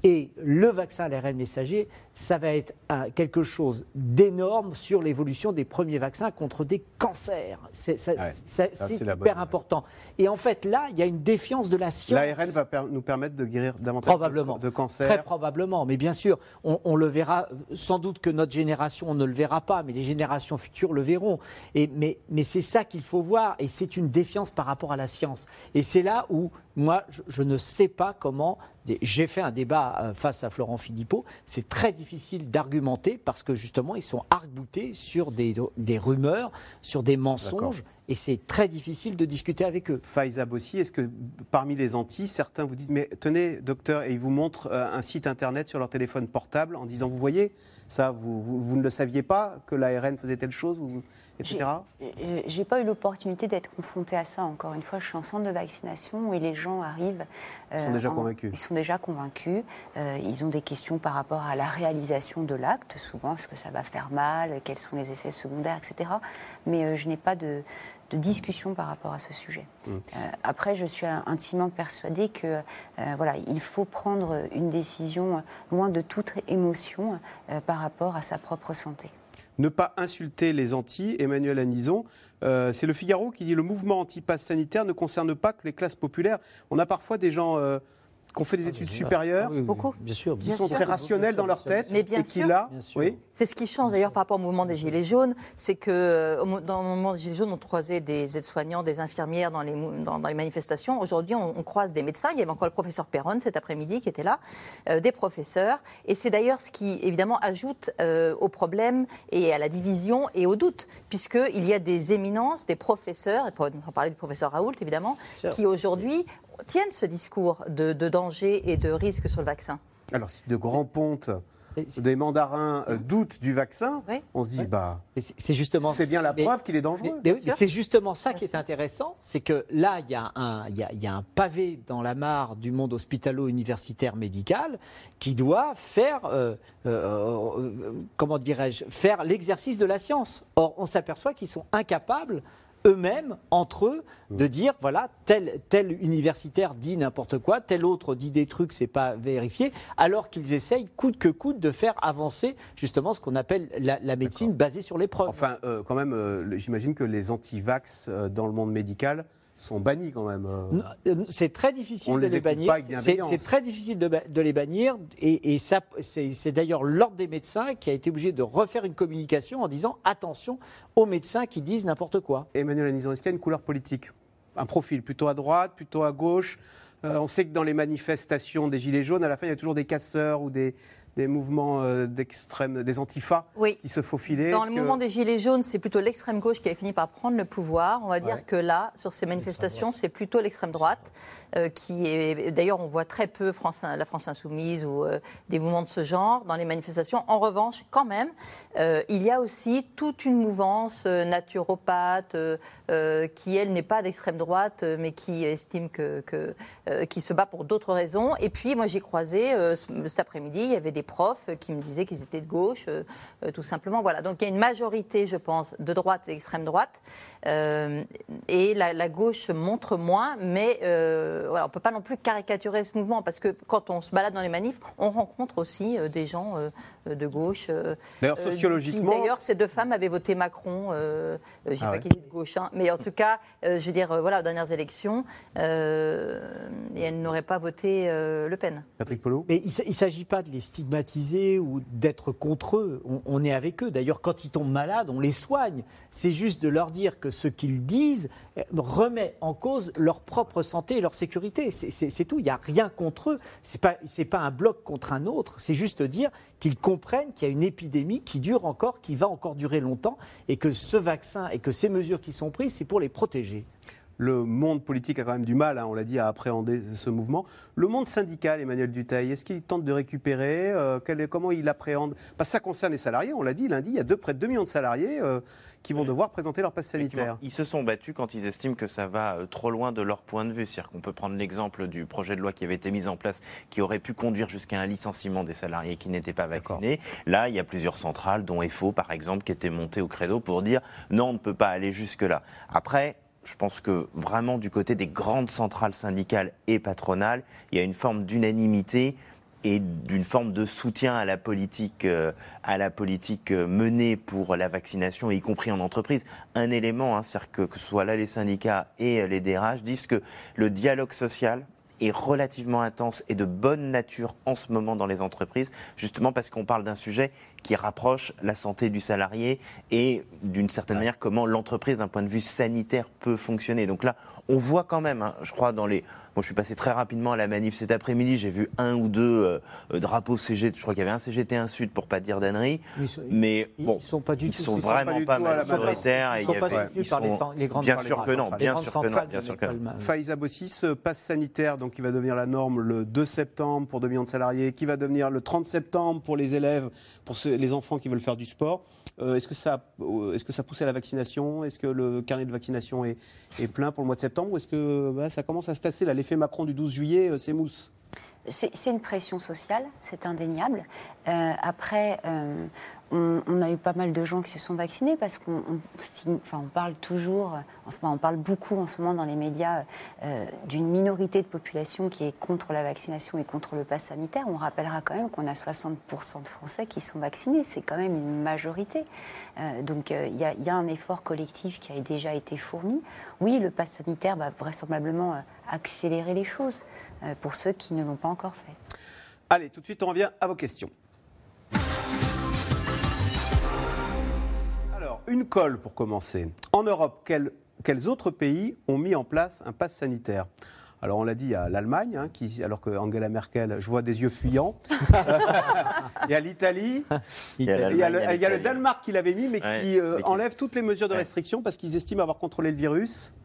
Et le vaccin à l'ARN messager, ça va être quelque chose d'énorme sur l'évolution des premiers vaccins contre des cancers. C'est hyper important. Et en fait, là, il y a une défiance de la science. L'ARN va nous permettre de guérir davantage probablement, de, cancers Très probablement. Mais bien sûr, on, le verra, sans doute que notre génération ne le verra pas, mais les générations futures le verront. Et, mais mais c'est ça qu'il faut voir. Et c'est une défiance par rapport à la science. Et c'est là où moi, je, ne sais pas comment. J'ai fait un débat euh, face à Florent Philippot. C'est très difficile d'argumenter parce que justement, ils sont arc-boutés sur des, des, rumeurs, sur des mensonges. Et c'est très difficile de discuter avec eux. Faïza aussi, est-ce que parmi les antis, certains vous disent Mais tenez, docteur, et ils vous montrent euh, un site internet sur leur téléphone portable en disant Vous voyez, ça, vous, vous, ne le saviez pas que l'ARN faisait telle chose etc. J'ai pas eu l'opportunité d'être confrontée à ça. Encore une fois, je suis en centre de vaccination où les gens arrivent. Ils sont déjà convaincus. Ils sont déjà convaincus. ils ont des questions par rapport à la réalisation de l'acte, souvent, est-ce que ça va faire mal, quels sont les effets secondaires, etc. Mais je n'ai pas de, de discussion par rapport à ce sujet. Mmh. après, je suis intimement persuadée que voilà, il faut prendre une décision loin de toute émotion par rapport à sa propre santé ne pas insulter les anti. Emmanuel Anison, euh, c'est le Figaro qui dit le mouvement anti-pass sanitaire ne concerne pas que les classes populaires. On a parfois des gens euh, qui ont fait des ah, études supérieures, beaucoup, bien sûr, qui sont très rationnels dans leur tête, mais bien et qui là, oui. C'est ce qui change d'ailleurs par rapport au mouvement des Gilets jaunes, c'est que euh, dans le mouvement des Gilets jaunes, on croisait des aides-soignants, des infirmières dans les, dans, les manifestations. Aujourd'hui, on, croise des médecins. Il y avait encore le professeur Perron cet après-midi qui était là, euh, des professeurs. Et c'est d'ailleurs ce qui, évidemment, ajoute euh, au problème et à la division et au doute, puisqu'il y a des éminences, des professeurs, on parlait du professeur Raoult, évidemment, qui aujourd'hui tiennent ce discours de, danger et de risque sur le vaccin Alors, si de grands pontes. Des mandarins euh, doutent du vaccin, on se dit, bah, c'est justement, c'est bien la preuve qu'il est dangereux. c'est justement ça qui est intéressant, c'est que là, il y, a un, y, y, a, un pavé dans la mare du monde hospitalo-universitaire médical qui doit faire, euh, euh, comment dirais-je, faire l'exercice de la science. Or, on s'aperçoit qu'ils sont incapables eux-mêmes, entre eux, de dire voilà, tel, tel universitaire dit n'importe quoi, tel autre dit des trucs, c'est pas vérifié, alors qu'ils essayent coûte que coûte de faire avancer justement ce qu'on appelle la, médecine basée sur les preuves. Enfin, euh, quand même, euh, j'imagine que les anti-vax euh, dans le monde médical sont bannis quand même. Euh. C'est très difficile de les, bannir. C'est très difficile de, les bannir. Et, ça, c'est d'ailleurs l'ordre des médecins qui a été obligé de refaire une communication en disant attention aux médecins qui disent n'importe quoi. Emmanuel Anison, est-ce qu'il y a une couleur politique? Un profil plutôt à droite, plutôt à gauche? Euh, On sait que dans les manifestations des Gilets jaunes, à la fin, il y a toujours des casseurs ou des, des mouvements euh, d'extrême, des antifas qui se faufilaient. Dans le mouvement des Gilets jaunes, c'est plutôt l'extrême gauche qui a fini par prendre le pouvoir. On va dire que là, sur ces manifestations, c'est plutôt l'extrême droite euh, qui est. D'ailleurs, on voit très peu France, la France Insoumise ou euh, des mouvements de ce genre dans les manifestations. En revanche, quand même, il y a aussi toute une mouvance naturopathe qui, elle, n'est pas d'extrême droite, mais qui estime que, que qui se bat pour d'autres raisons. Et puis, moi, j'ai croisé cet après-midi, il y avait des profs qui me disaient qu'ils étaient de gauche, euh, euh, tout simplement. Voilà. Donc il y a une majorité, je pense, de droite et d'extrême droite. Euh, et la, gauche montre moins, mais on ne peut pas non plus caricaturer ce mouvement, parce que quand on se balade dans les manifs, on rencontre aussi des gens de gauche. D'ailleurs, sociologiquement. D'ailleurs, ces deux femmes avaient voté Macron. je ne sais pas qu'il est de gauche, hein, mais en tout cas, je veux dire, voilà, aux dernières élections, et elles n'auraient pas voté Le Pen. Patrick Polo Mais il ne s'agit pas de les stigmatiser ou d'être contre eux. On, est avec eux. D'ailleurs, quand ils tombent malades, on les soigne. C'est juste de leur dire que ce qu'ils disent euh, remet en cause leur propre santé et leur sécurité. C'est tout. Il n'y a rien contre eux. Ce n'est pas, pas un bloc contre un autre. C'est juste dire qu'ils comprennent qu'il y a une épidémie qui dure encore, qui va encore durer longtemps, et que ce vaccin et que ces mesures qui sont prises, c'est pour les protéger le monde politique a quand même du mal, hein, on l'a dit, à appréhender ce mouvement. Le monde syndical, Emmanuel Dutail, est-ce qu'il tente de récupérer euh, Comment il appréhende? Parce que ça concerne les salariés, on l'a dit lundi, il y a deux, près de 2 millions de salariés euh, qui vont devoir présenter leur passe sanitaire. Ils se sont battus quand ils estiment que ça va euh, trop loin de leur point de vue. C'est-à-dire qu'on peut prendre l'exemple du projet de loi qui avait été mis en place, qui aurait pu conduire jusqu'à un licenciement des salariés qui n'étaient pas vaccinés. Là, il y a plusieurs centrales, dont EFO par exemple, qui étaient montées au credo pour dire non, on ne peut pas aller jusque-là. Après, je pense que vraiment du côté des grandes centrales syndicales et patronales, il y a une forme d'unanimité et d'une forme de soutien à la politique, euh, euh, menée pour la vaccination, y compris en entreprise. Un élément, hein, c'est-à-dire que, que ce soit là les syndicats et les DRH disent que le dialogue social est relativement intense et de bonne nature en ce moment dans les entreprises, justement parce qu'on parle d'un sujet qui rapproche la santé du salarié et d'une certaine manière comment l'entreprise d'un point de vue sanitaire peut fonctionner. Donc là, on voit quand même, hein, je crois, dans les... Moi, je suis passé très rapidement à la manif cet après-midi, j'ai vu un ou deux euh, euh, drapeaux CGT, je crois qu'il y avait un CGT, un Sud pour pas dire d'annerie, mais bon, ils sont, pas du ils sont vraiment pas, majoritaires. Ils sont pas soutenus par les, grandes Bien sûr que non, bien sûr que non, bien sûr que non. Faiza Bossi, ce passe sanitaire, donc qui va devenir la norme le 2 septembre pour 2 millions de salariés, qui va devenir le 30 septembre pour les élèves, pour ceux les enfants qui veulent faire du sport. Est-ce que ça, est-ce que ça pousse à la vaccination? Est-ce que le carnet de vaccination est, plein pour le mois de septembre? Ou est-ce que bah, ça commence à se tasser L'effet Macron du 12 juillet, c'est mousse? C'est une pression sociale, c'est indéniable. Euh, après, euh, on, a eu pas mal de gens qui se sont vaccinés parce qu'on parle toujours, on parle beaucoup en ce moment dans les médias euh, d'une minorité de population qui est contre la vaccination et contre le pass sanitaire. On rappellera quand même qu'on a 60% de Français qui sont vaccinés. C'est quand même une majorité. donc il y, a un effort collectif qui a déjà été fourni. Oui, le pass sanitaire va vraisemblablement accélérer les choses. Euh, pour ceux qui ne l'ont pas encore fait. Allez, tout de suite, on revient à vos questions. Une colle pour commencer. En Europe, quels, autres pays ont mis en place un pass sanitaire? Alors on l'a dit, a l'Allemagne, hein, qui, alors que Angela Merkel, je vois des yeux fuyants. il y a l'Italie, il, y a le, Danemark qui l'avait mis, mais qui euh, enlève toutes les mesures de restriction parce qu'ils estiment avoir contrôlé le virus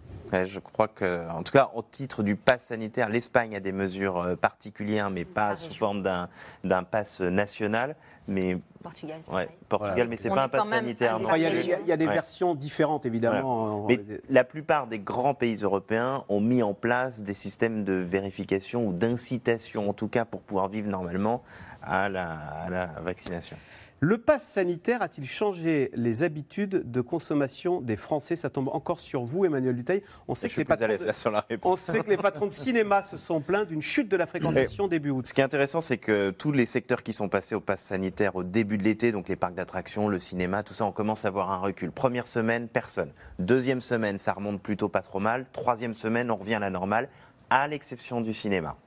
je crois que, en tout cas, au titre du pass sanitaire, l'Espagne a des mesures euh, particulières, mais pas sous forme d'un pass national. Mais Portugal, ouais, Portugal, mais c'est pas un pass sanitaire. il, y a, des versions différentes, évidemment. Mais la plupart des grands pays européens ont mis en place des systèmes de vérification ou d'incitation, en tout cas, pour pouvoir vivre normalement à la vaccination. Le pass sanitaire a-t-il changé les habitudes de consommation des Français? Ça tombe encore sur vous, Emmanuel Duteil. On sait, que les, patrons de... On sait que les patrons de cinéma se sont plaints d'une chute de la fréquentation début août. Ce qui est intéressant, c'est que tous les secteurs qui sont passés au pass sanitaire au début de l'été, donc les parcs d'attractions, le cinéma, tout ça, on commence à voir un recul. Première semaine, personne. Deuxième semaine, ça remonte plutôt pas trop mal. Troisième semaine, on revient à la normale, à l'exception du cinéma.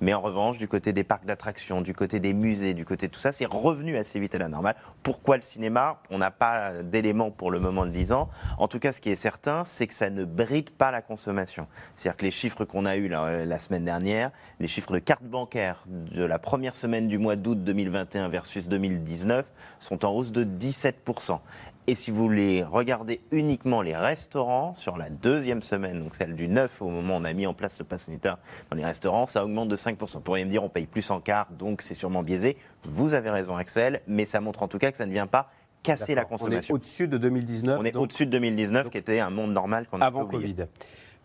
Mais en revanche, du côté des parcs d'attractions, du côté des musées, du côté de tout ça, c'est revenu assez vite à la normale. Pourquoi le cinéma? On n'a pas d'éléments pour le moment de 10 ans. En tout cas, ce qui est certain, c'est que ça ne bride pas la consommation. C'est-à-dire que les chiffres qu'on a eus la, la, semaine dernière, les chiffres de cartes bancaires de la première semaine du mois d'août 2021 versus 2019 sont en hausse de 17%. Et si vous voulez regarder uniquement les restaurants sur la deuxième semaine, donc celle du 9 au moment où on a mis en place le pass sanitaire dans les restaurants, ça augmente de 5%. Vous pourriez me dire on paye plus en carte, donc c'est sûrement biaisé. Vous avez raison Axel, mais ça montre en tout cas que ça ne vient pas casser la consommation. On est au-dessus de 2019. On est au-dessus de 2019 qui était un monde normal qu'on Avant Covid.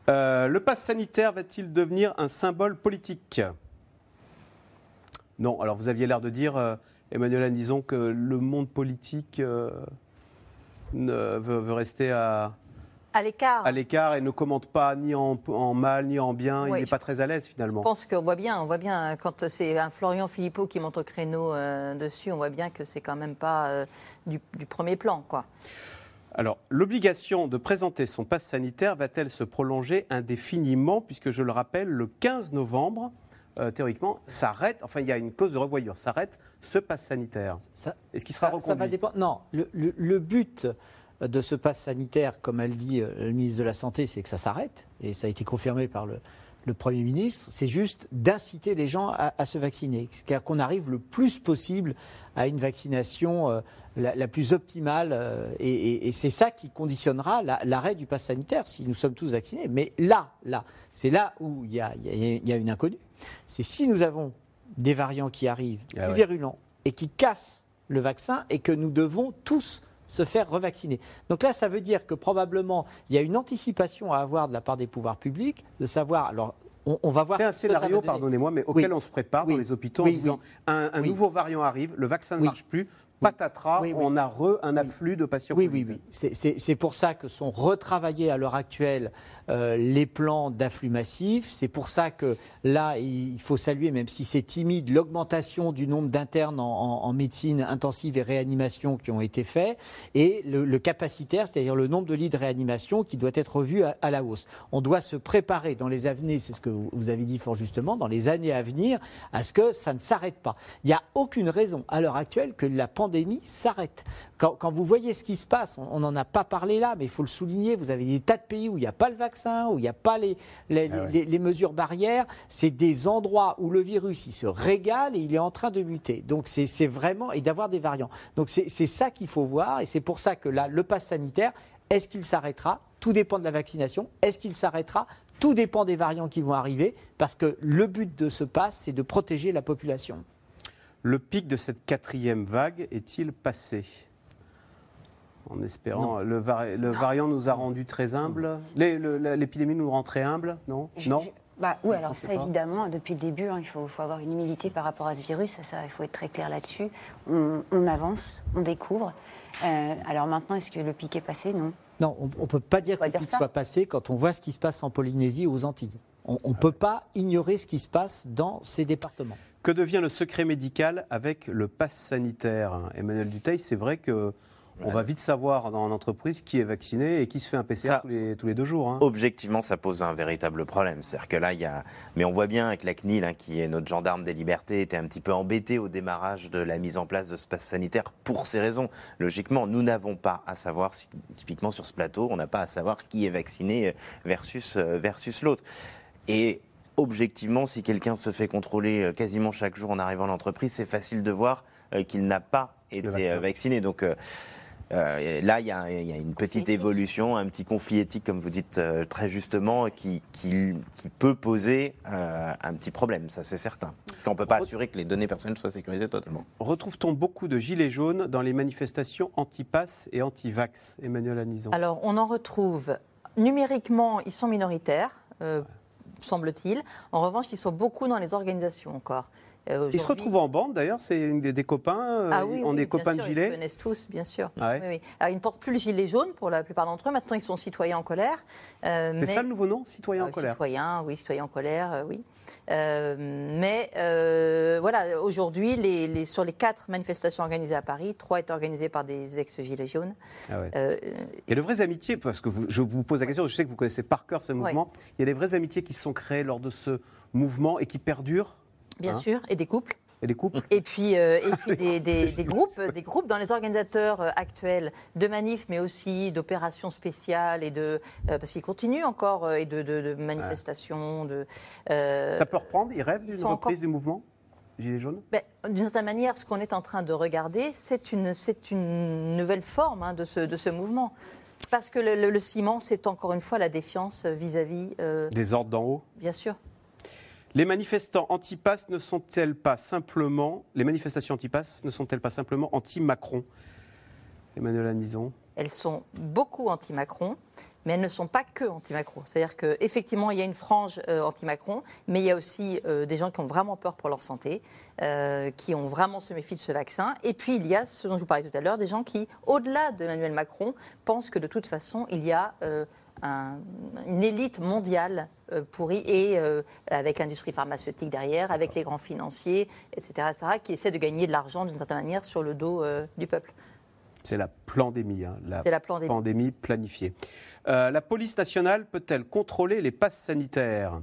Euh, le pass sanitaire va-t-il devenir un symbole politique? Non, alors vous aviez l'air de dire, euh, Emmanuel, disons que le monde politique... Euh, veut, rester à, à l'écart. À l'écart et ne commente pas ni en, mal ni en bien. il n'est pas très à l'aise finalement. Je pense qu'on voit bien, on voit bien quand c'est un Florian Philippot qui monte au créneau euh, dessus, on voit bien que c'est quand même pas euh, du, premier plan, quoi. Alors, l'obligation de présenter son passe sanitaire va-t-elle se prolonger indéfiniment, puisque je le rappelle, le 15 novembre, euh, théoriquement, s'arrête, enfin il y a une clause de revoyure, s'arrête ce pass sanitaire. Est-ce qu'il sera reconduit ça va dépendre. Non, le, but de ce pass sanitaire, comme elle dit euh, le ministre de la Santé, c'est que ça s'arrête, et ça a été confirmé par le, Premier ministre, c'est juste d'inciter les gens à, se vacciner, c'est-à-dire qu'on arrive le plus possible à une vaccination euh, la, plus optimale, et, c'est ça qui conditionnera l'arrêt du pass sanitaire, si nous sommes tous vaccinés. Mais là, là, c'est là où il y a une inconnue c'est si nous avons des variants qui arrivent, ah plus virulents, et qui cassent le vaccin, et que nous devons tous se faire revacciner. Donc là, ça veut dire que probablement, il y a une anticipation à avoir de la part des pouvoirs publics, de savoir, alors on, va voir. C'est un scénario, pardonnez-moi, mais auquel on se prépare dans les hôpitaux en disant un, nouveau variant arrive, le vaccin ne marche plus, patatras, on a re un afflux de patients. Oui, oui, oui. C'est pour ça que sont retravaillés à l'heure actuelle euh, les plans d'afflux massif. C'est pour ça que là, il faut saluer, même si c'est timide, l'augmentation du nombre d'internes en, médecine intensive et réanimation qui ont été faits et le, capacitaire, c'est-à-dire le nombre de lits de réanimation qui doit être revu à, la hausse. On doit se préparer dans les années, c'est ce que vous avez dit fort justement, dans les années à venir, à ce que ça ne s'arrête pas. Il n'y a aucune raison à l'heure actuelle que la pandémie s'arrête. Quand, vous voyez ce qui se passe, on n'en a pas parlé là, mais il faut le souligner, vous avez des tas de pays où il n'y a pas le vaccin, où il n'y a pas les, ah les, mesures barrières. C'est des endroits où le virus, il se régale et il est en train de muter. Donc c'est vraiment, et d'avoir des variants. Donc c'est ça qu'il faut voir, et c'est pour ça que là, le pass sanitaire, est-ce qu'il s'arrêtera? Tout dépend de la vaccination. Est-ce qu'il s'arrêtera? Tout dépend des variants qui vont arriver, parce que le but de ce pass, c'est de protéger la population. Le pic de cette quatrième vague est-il passé? En espérant. Le, le, variant nous a rendu très humbles. L'épidémie nous rend très humbles, non? Non? bah, oui, alors ça, évidemment, depuis le début, hein, il faut, faut, avoir une humilité par rapport à ce virus. Ça, il faut être très clair là-dessus. On, avance, on découvre. Euh, alors maintenant, est-ce que le pic est passé? Non. Non, on ne peut pas dire que le pic soit passé quand on voit ce qui se passe en Polynésie ou aux Antilles. On ne peut pas ignorer ce qui se passe dans ces départements. Que devient le secret médical avec le pass sanitaire? Emmanuel Duteil, c'est vrai que on va vite savoir dans l'entreprise qui est vacciné et qui se fait un PCR tous, les, deux jours. Hein. Objectivement, ça pose un véritable problème. C'est-à-dire que là, il y a. Mais on voit bien avec la CNIL, hein, qui est notre gendarme des libertés, était un petit peu embêté au démarrage de la mise en place de ce pass sanitaire pour ces raisons. Logiquement, nous n'avons pas à savoir, typiquement sur ce plateau, on n'a pas à savoir qui est vacciné euh, versus, euh, versus l'autre. Et objectivement, si quelqu'un se fait contrôler euh, quasiment chaque jour en arrivant à l'entreprise, c'est facile de voir qu'il n'a pas été vacciné. Donc euh, là, il y, a une petite évolution, un petit conflit éthique, comme vous dites euh, très justement, qui, peut poser euh, un petit problème, ça c'est certain. On ne peut pas assurer que les données personnelles soient sécurisées totalement. Retrouve-t-on beaucoup de gilets jaunes dans les manifestations anti-pass et anti-vax, Emmanuel Anison? Alors, on en retrouve numériquement, ils sont minoritaires, semble-t-il. En revanche, ils sont beaucoup dans les organisations encore. Euh, ils se retrouvent en bande d'ailleurs, c'est des, des, copains, euh, ah oui, on est copains de gilets. Ils se connaissent tous, bien sûr. Ah ils ne portent plus le gilet jaune pour la plupart d'entre eux, maintenant ils sont citoyens en colère. Euh, c'est ça le nouveau nom, citoyens en colère Citoyens, oui, citoyens en colère, oui. mais voilà, aujourd'hui, les, sur les quatre manifestations organisées à Paris, trois étaient organisées par des ex-gilets jaunes. Ah il y a de vraies amitiés, parce que je vous pose la question, je sais que vous connaissez par cœur ce mouvement, il y a des vraies amitiés qui se sont créées lors de ce mouvement et qui perdurent Bien hein sûr, et des couples. Et des couples Et puis, euh, et puis des, des, groupes, des groupes dans les organisateurs euh, actuels de manifs, mais aussi d'opérations spéciales et de euh, parce qu'ils continuent encore et de, de, manifestations. De, Ça peut reprendre. Ils rêvent d'une reprise du mouvement Gilets jaunes? Ben, D'une certaine manière, ce qu'on est en train de regarder, c'est une, une nouvelle forme hein, de, ce, de ce mouvement. Parce que le, le, ciment, c'est encore une fois la défiance vis-à-vis. Des ordres d'en haut? Bien sûr. Les manifestants anti-pass ne sont-elles pas simplement les manifestations anti-pass ne sont-elles pas simplement anti-Macron? Emmanuel Anison elles sont beaucoup anti-Macron, mais elles ne sont pas que anti-Macron. C'est-à-dire qu'effectivement, il y a une frange euh, anti-Macron, mais il y a aussi euh, des gens qui ont vraiment peur pour leur santé, euh, qui ont vraiment se méfient de ce vaccin. Et puis, il y a, ce dont je vous parlais tout à l'heure, des gens qui, au-delà d'Emmanuel Macron, pensent que de toute façon, il y a une élite mondiale euh, pourrie et euh, avec l'industrie pharmaceutique derrière, avec les grands financiers, etc., qui essaient de gagner de l'argent d'une certaine manière sur le dos euh, du peuple. C'est la pandémie, hein, la, la pandémie. planifiée. la police nationale peut-elle contrôler les passes sanitaires?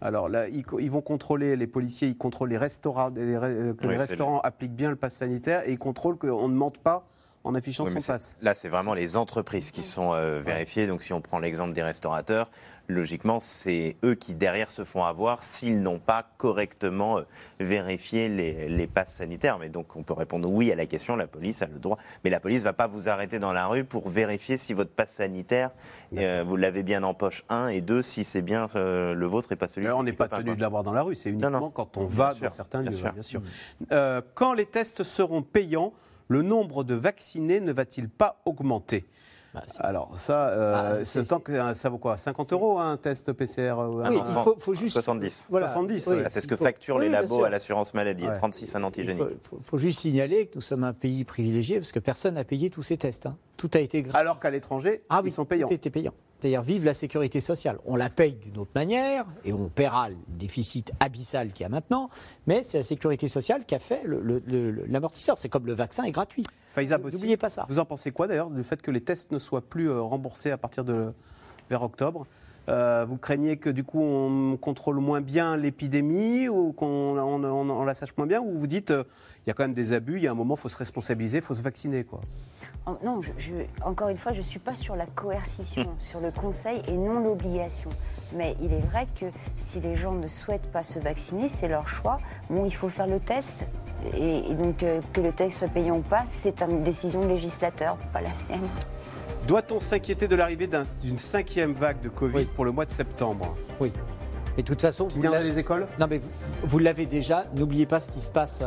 Alors là, ils, vont contrôler, les policiers, ils contrôlent les restaurants, que les restaurants appliquent bien le pass sanitaire et ils contrôlent qu'on ne mente pas en affichant son pass. Là, c'est vraiment les entreprises qui sont euh, vérifiées. Donc, si on prend l'exemple des restaurateurs, logiquement, c'est eux qui derrière se font avoir s'ils n'ont pas correctement euh, vérifié les, les, passes sanitaires. Mais donc, on peut répondre oui à la question. La police a le droit, mais la police ne va pas vous arrêter dans la rue pour vérifier si votre passe sanitaire euh, vous l'avez bien en poche un et deux si c'est bien le vôtre et pas celui. on n'est pas tenu de l'avoir dans la rue. C'est uniquement quand on va dans certains lieux, bien sûr. quand les tests seront payants le nombre de vaccinés ne va-t-il pas augmenter bah, alors ça, euh, tant que ça vaut quoi 50 euros un test PCR Oui, il faut, juste 70. Voilà. 70. c'est ce que facturent les labos à l'assurance maladie. 36 un antigénique. Il faut, juste signaler que nous sommes un pays privilégié parce que personne n'a payé tous ces tests. Hein. Tout a été gratuit. Alors qu'à l'étranger, ah, ils sont payants. Tout était payant. D'ailleurs, vive la sécurité sociale. On la paye d'une autre manière et on paiera le déficit abyssal qu'il y a maintenant, mais c'est la sécurité sociale qui a fait l'amortisseur. C'est comme le vaccin est gratuit. N'oubliez pas ça. Vous en pensez quoi d'ailleurs du fait que les tests ne soient plus euh, remboursés à partir de vers octobre? Euh, vous craignez que du coup on contrôle moins bien l'épidémie ou qu'on on, la sache moins bien Ou vous dites euh, il y a quand même des abus, il y a un moment il faut se responsabiliser, il faut se vacciner quoi Non, je, encore une fois, je ne suis pas sur la coercition, hum. sur le conseil et non l'obligation. Mais il est vrai que si les gens ne souhaitent pas se vacciner, c'est leur choix. Bon, il faut faire le test. Et, donc euh, que le test soit payant ou pas, c'est une décision de législateur, pas la mienne. Doit-on s'inquiéter de l'arrivée d'une cinquième vague de Covid pour le mois de septembre? Oui. Et de toute façon, vous vient les écoles Non, mais vous, l'avez déjà. N'oubliez pas ce qui se passe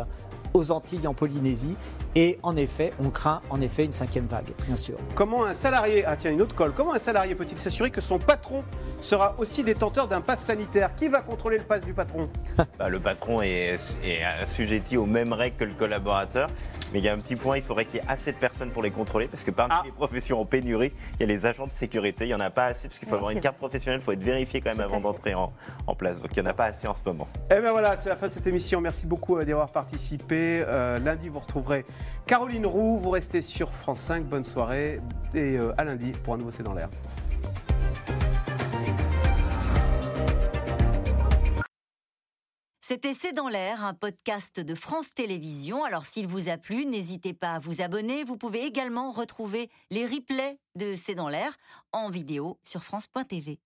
aux Antilles, en Polynésie. Et en effet, on craint en effet une cinquième vague, bien sûr. Comment un salarié, ah tiens, une autre colle, comment un salarié peut-il s'assurer que son patron sera aussi détenteur d'un pass sanitaire? Qui va contrôler le pass du patron? Bah, Le patron est, est assujetti aux mêmes règles que le collaborateur. Mais il y a un petit point, il faudrait qu'il y ait assez de personnes pour les contrôler, parce que parmi ah. les professions en pénurie, il y a les agents de sécurité. Il n'y en a pas assez, parce qu'il faut avoir une carte professionnelle, il faut être vérifié quand même avant d'entrer en, place. Donc il n'y en a pas assez en ce moment. Et eh bien voilà, c'est la fin de cette émission. Merci beaucoup euh, d'y avoir participé. Euh, lundi, vous retrouverez Caroline Roux. Vous restez sur France 5. Bonne soirée. Et euh, à lundi pour un nouveau C'est dans l'air. C'était C'est dans l'air, un podcast de France Télévisions. Alors s'il vous a plu, n'hésitez pas à vous abonner. Vous pouvez également retrouver les replays de C'est dans l'air en vidéo sur France.tv.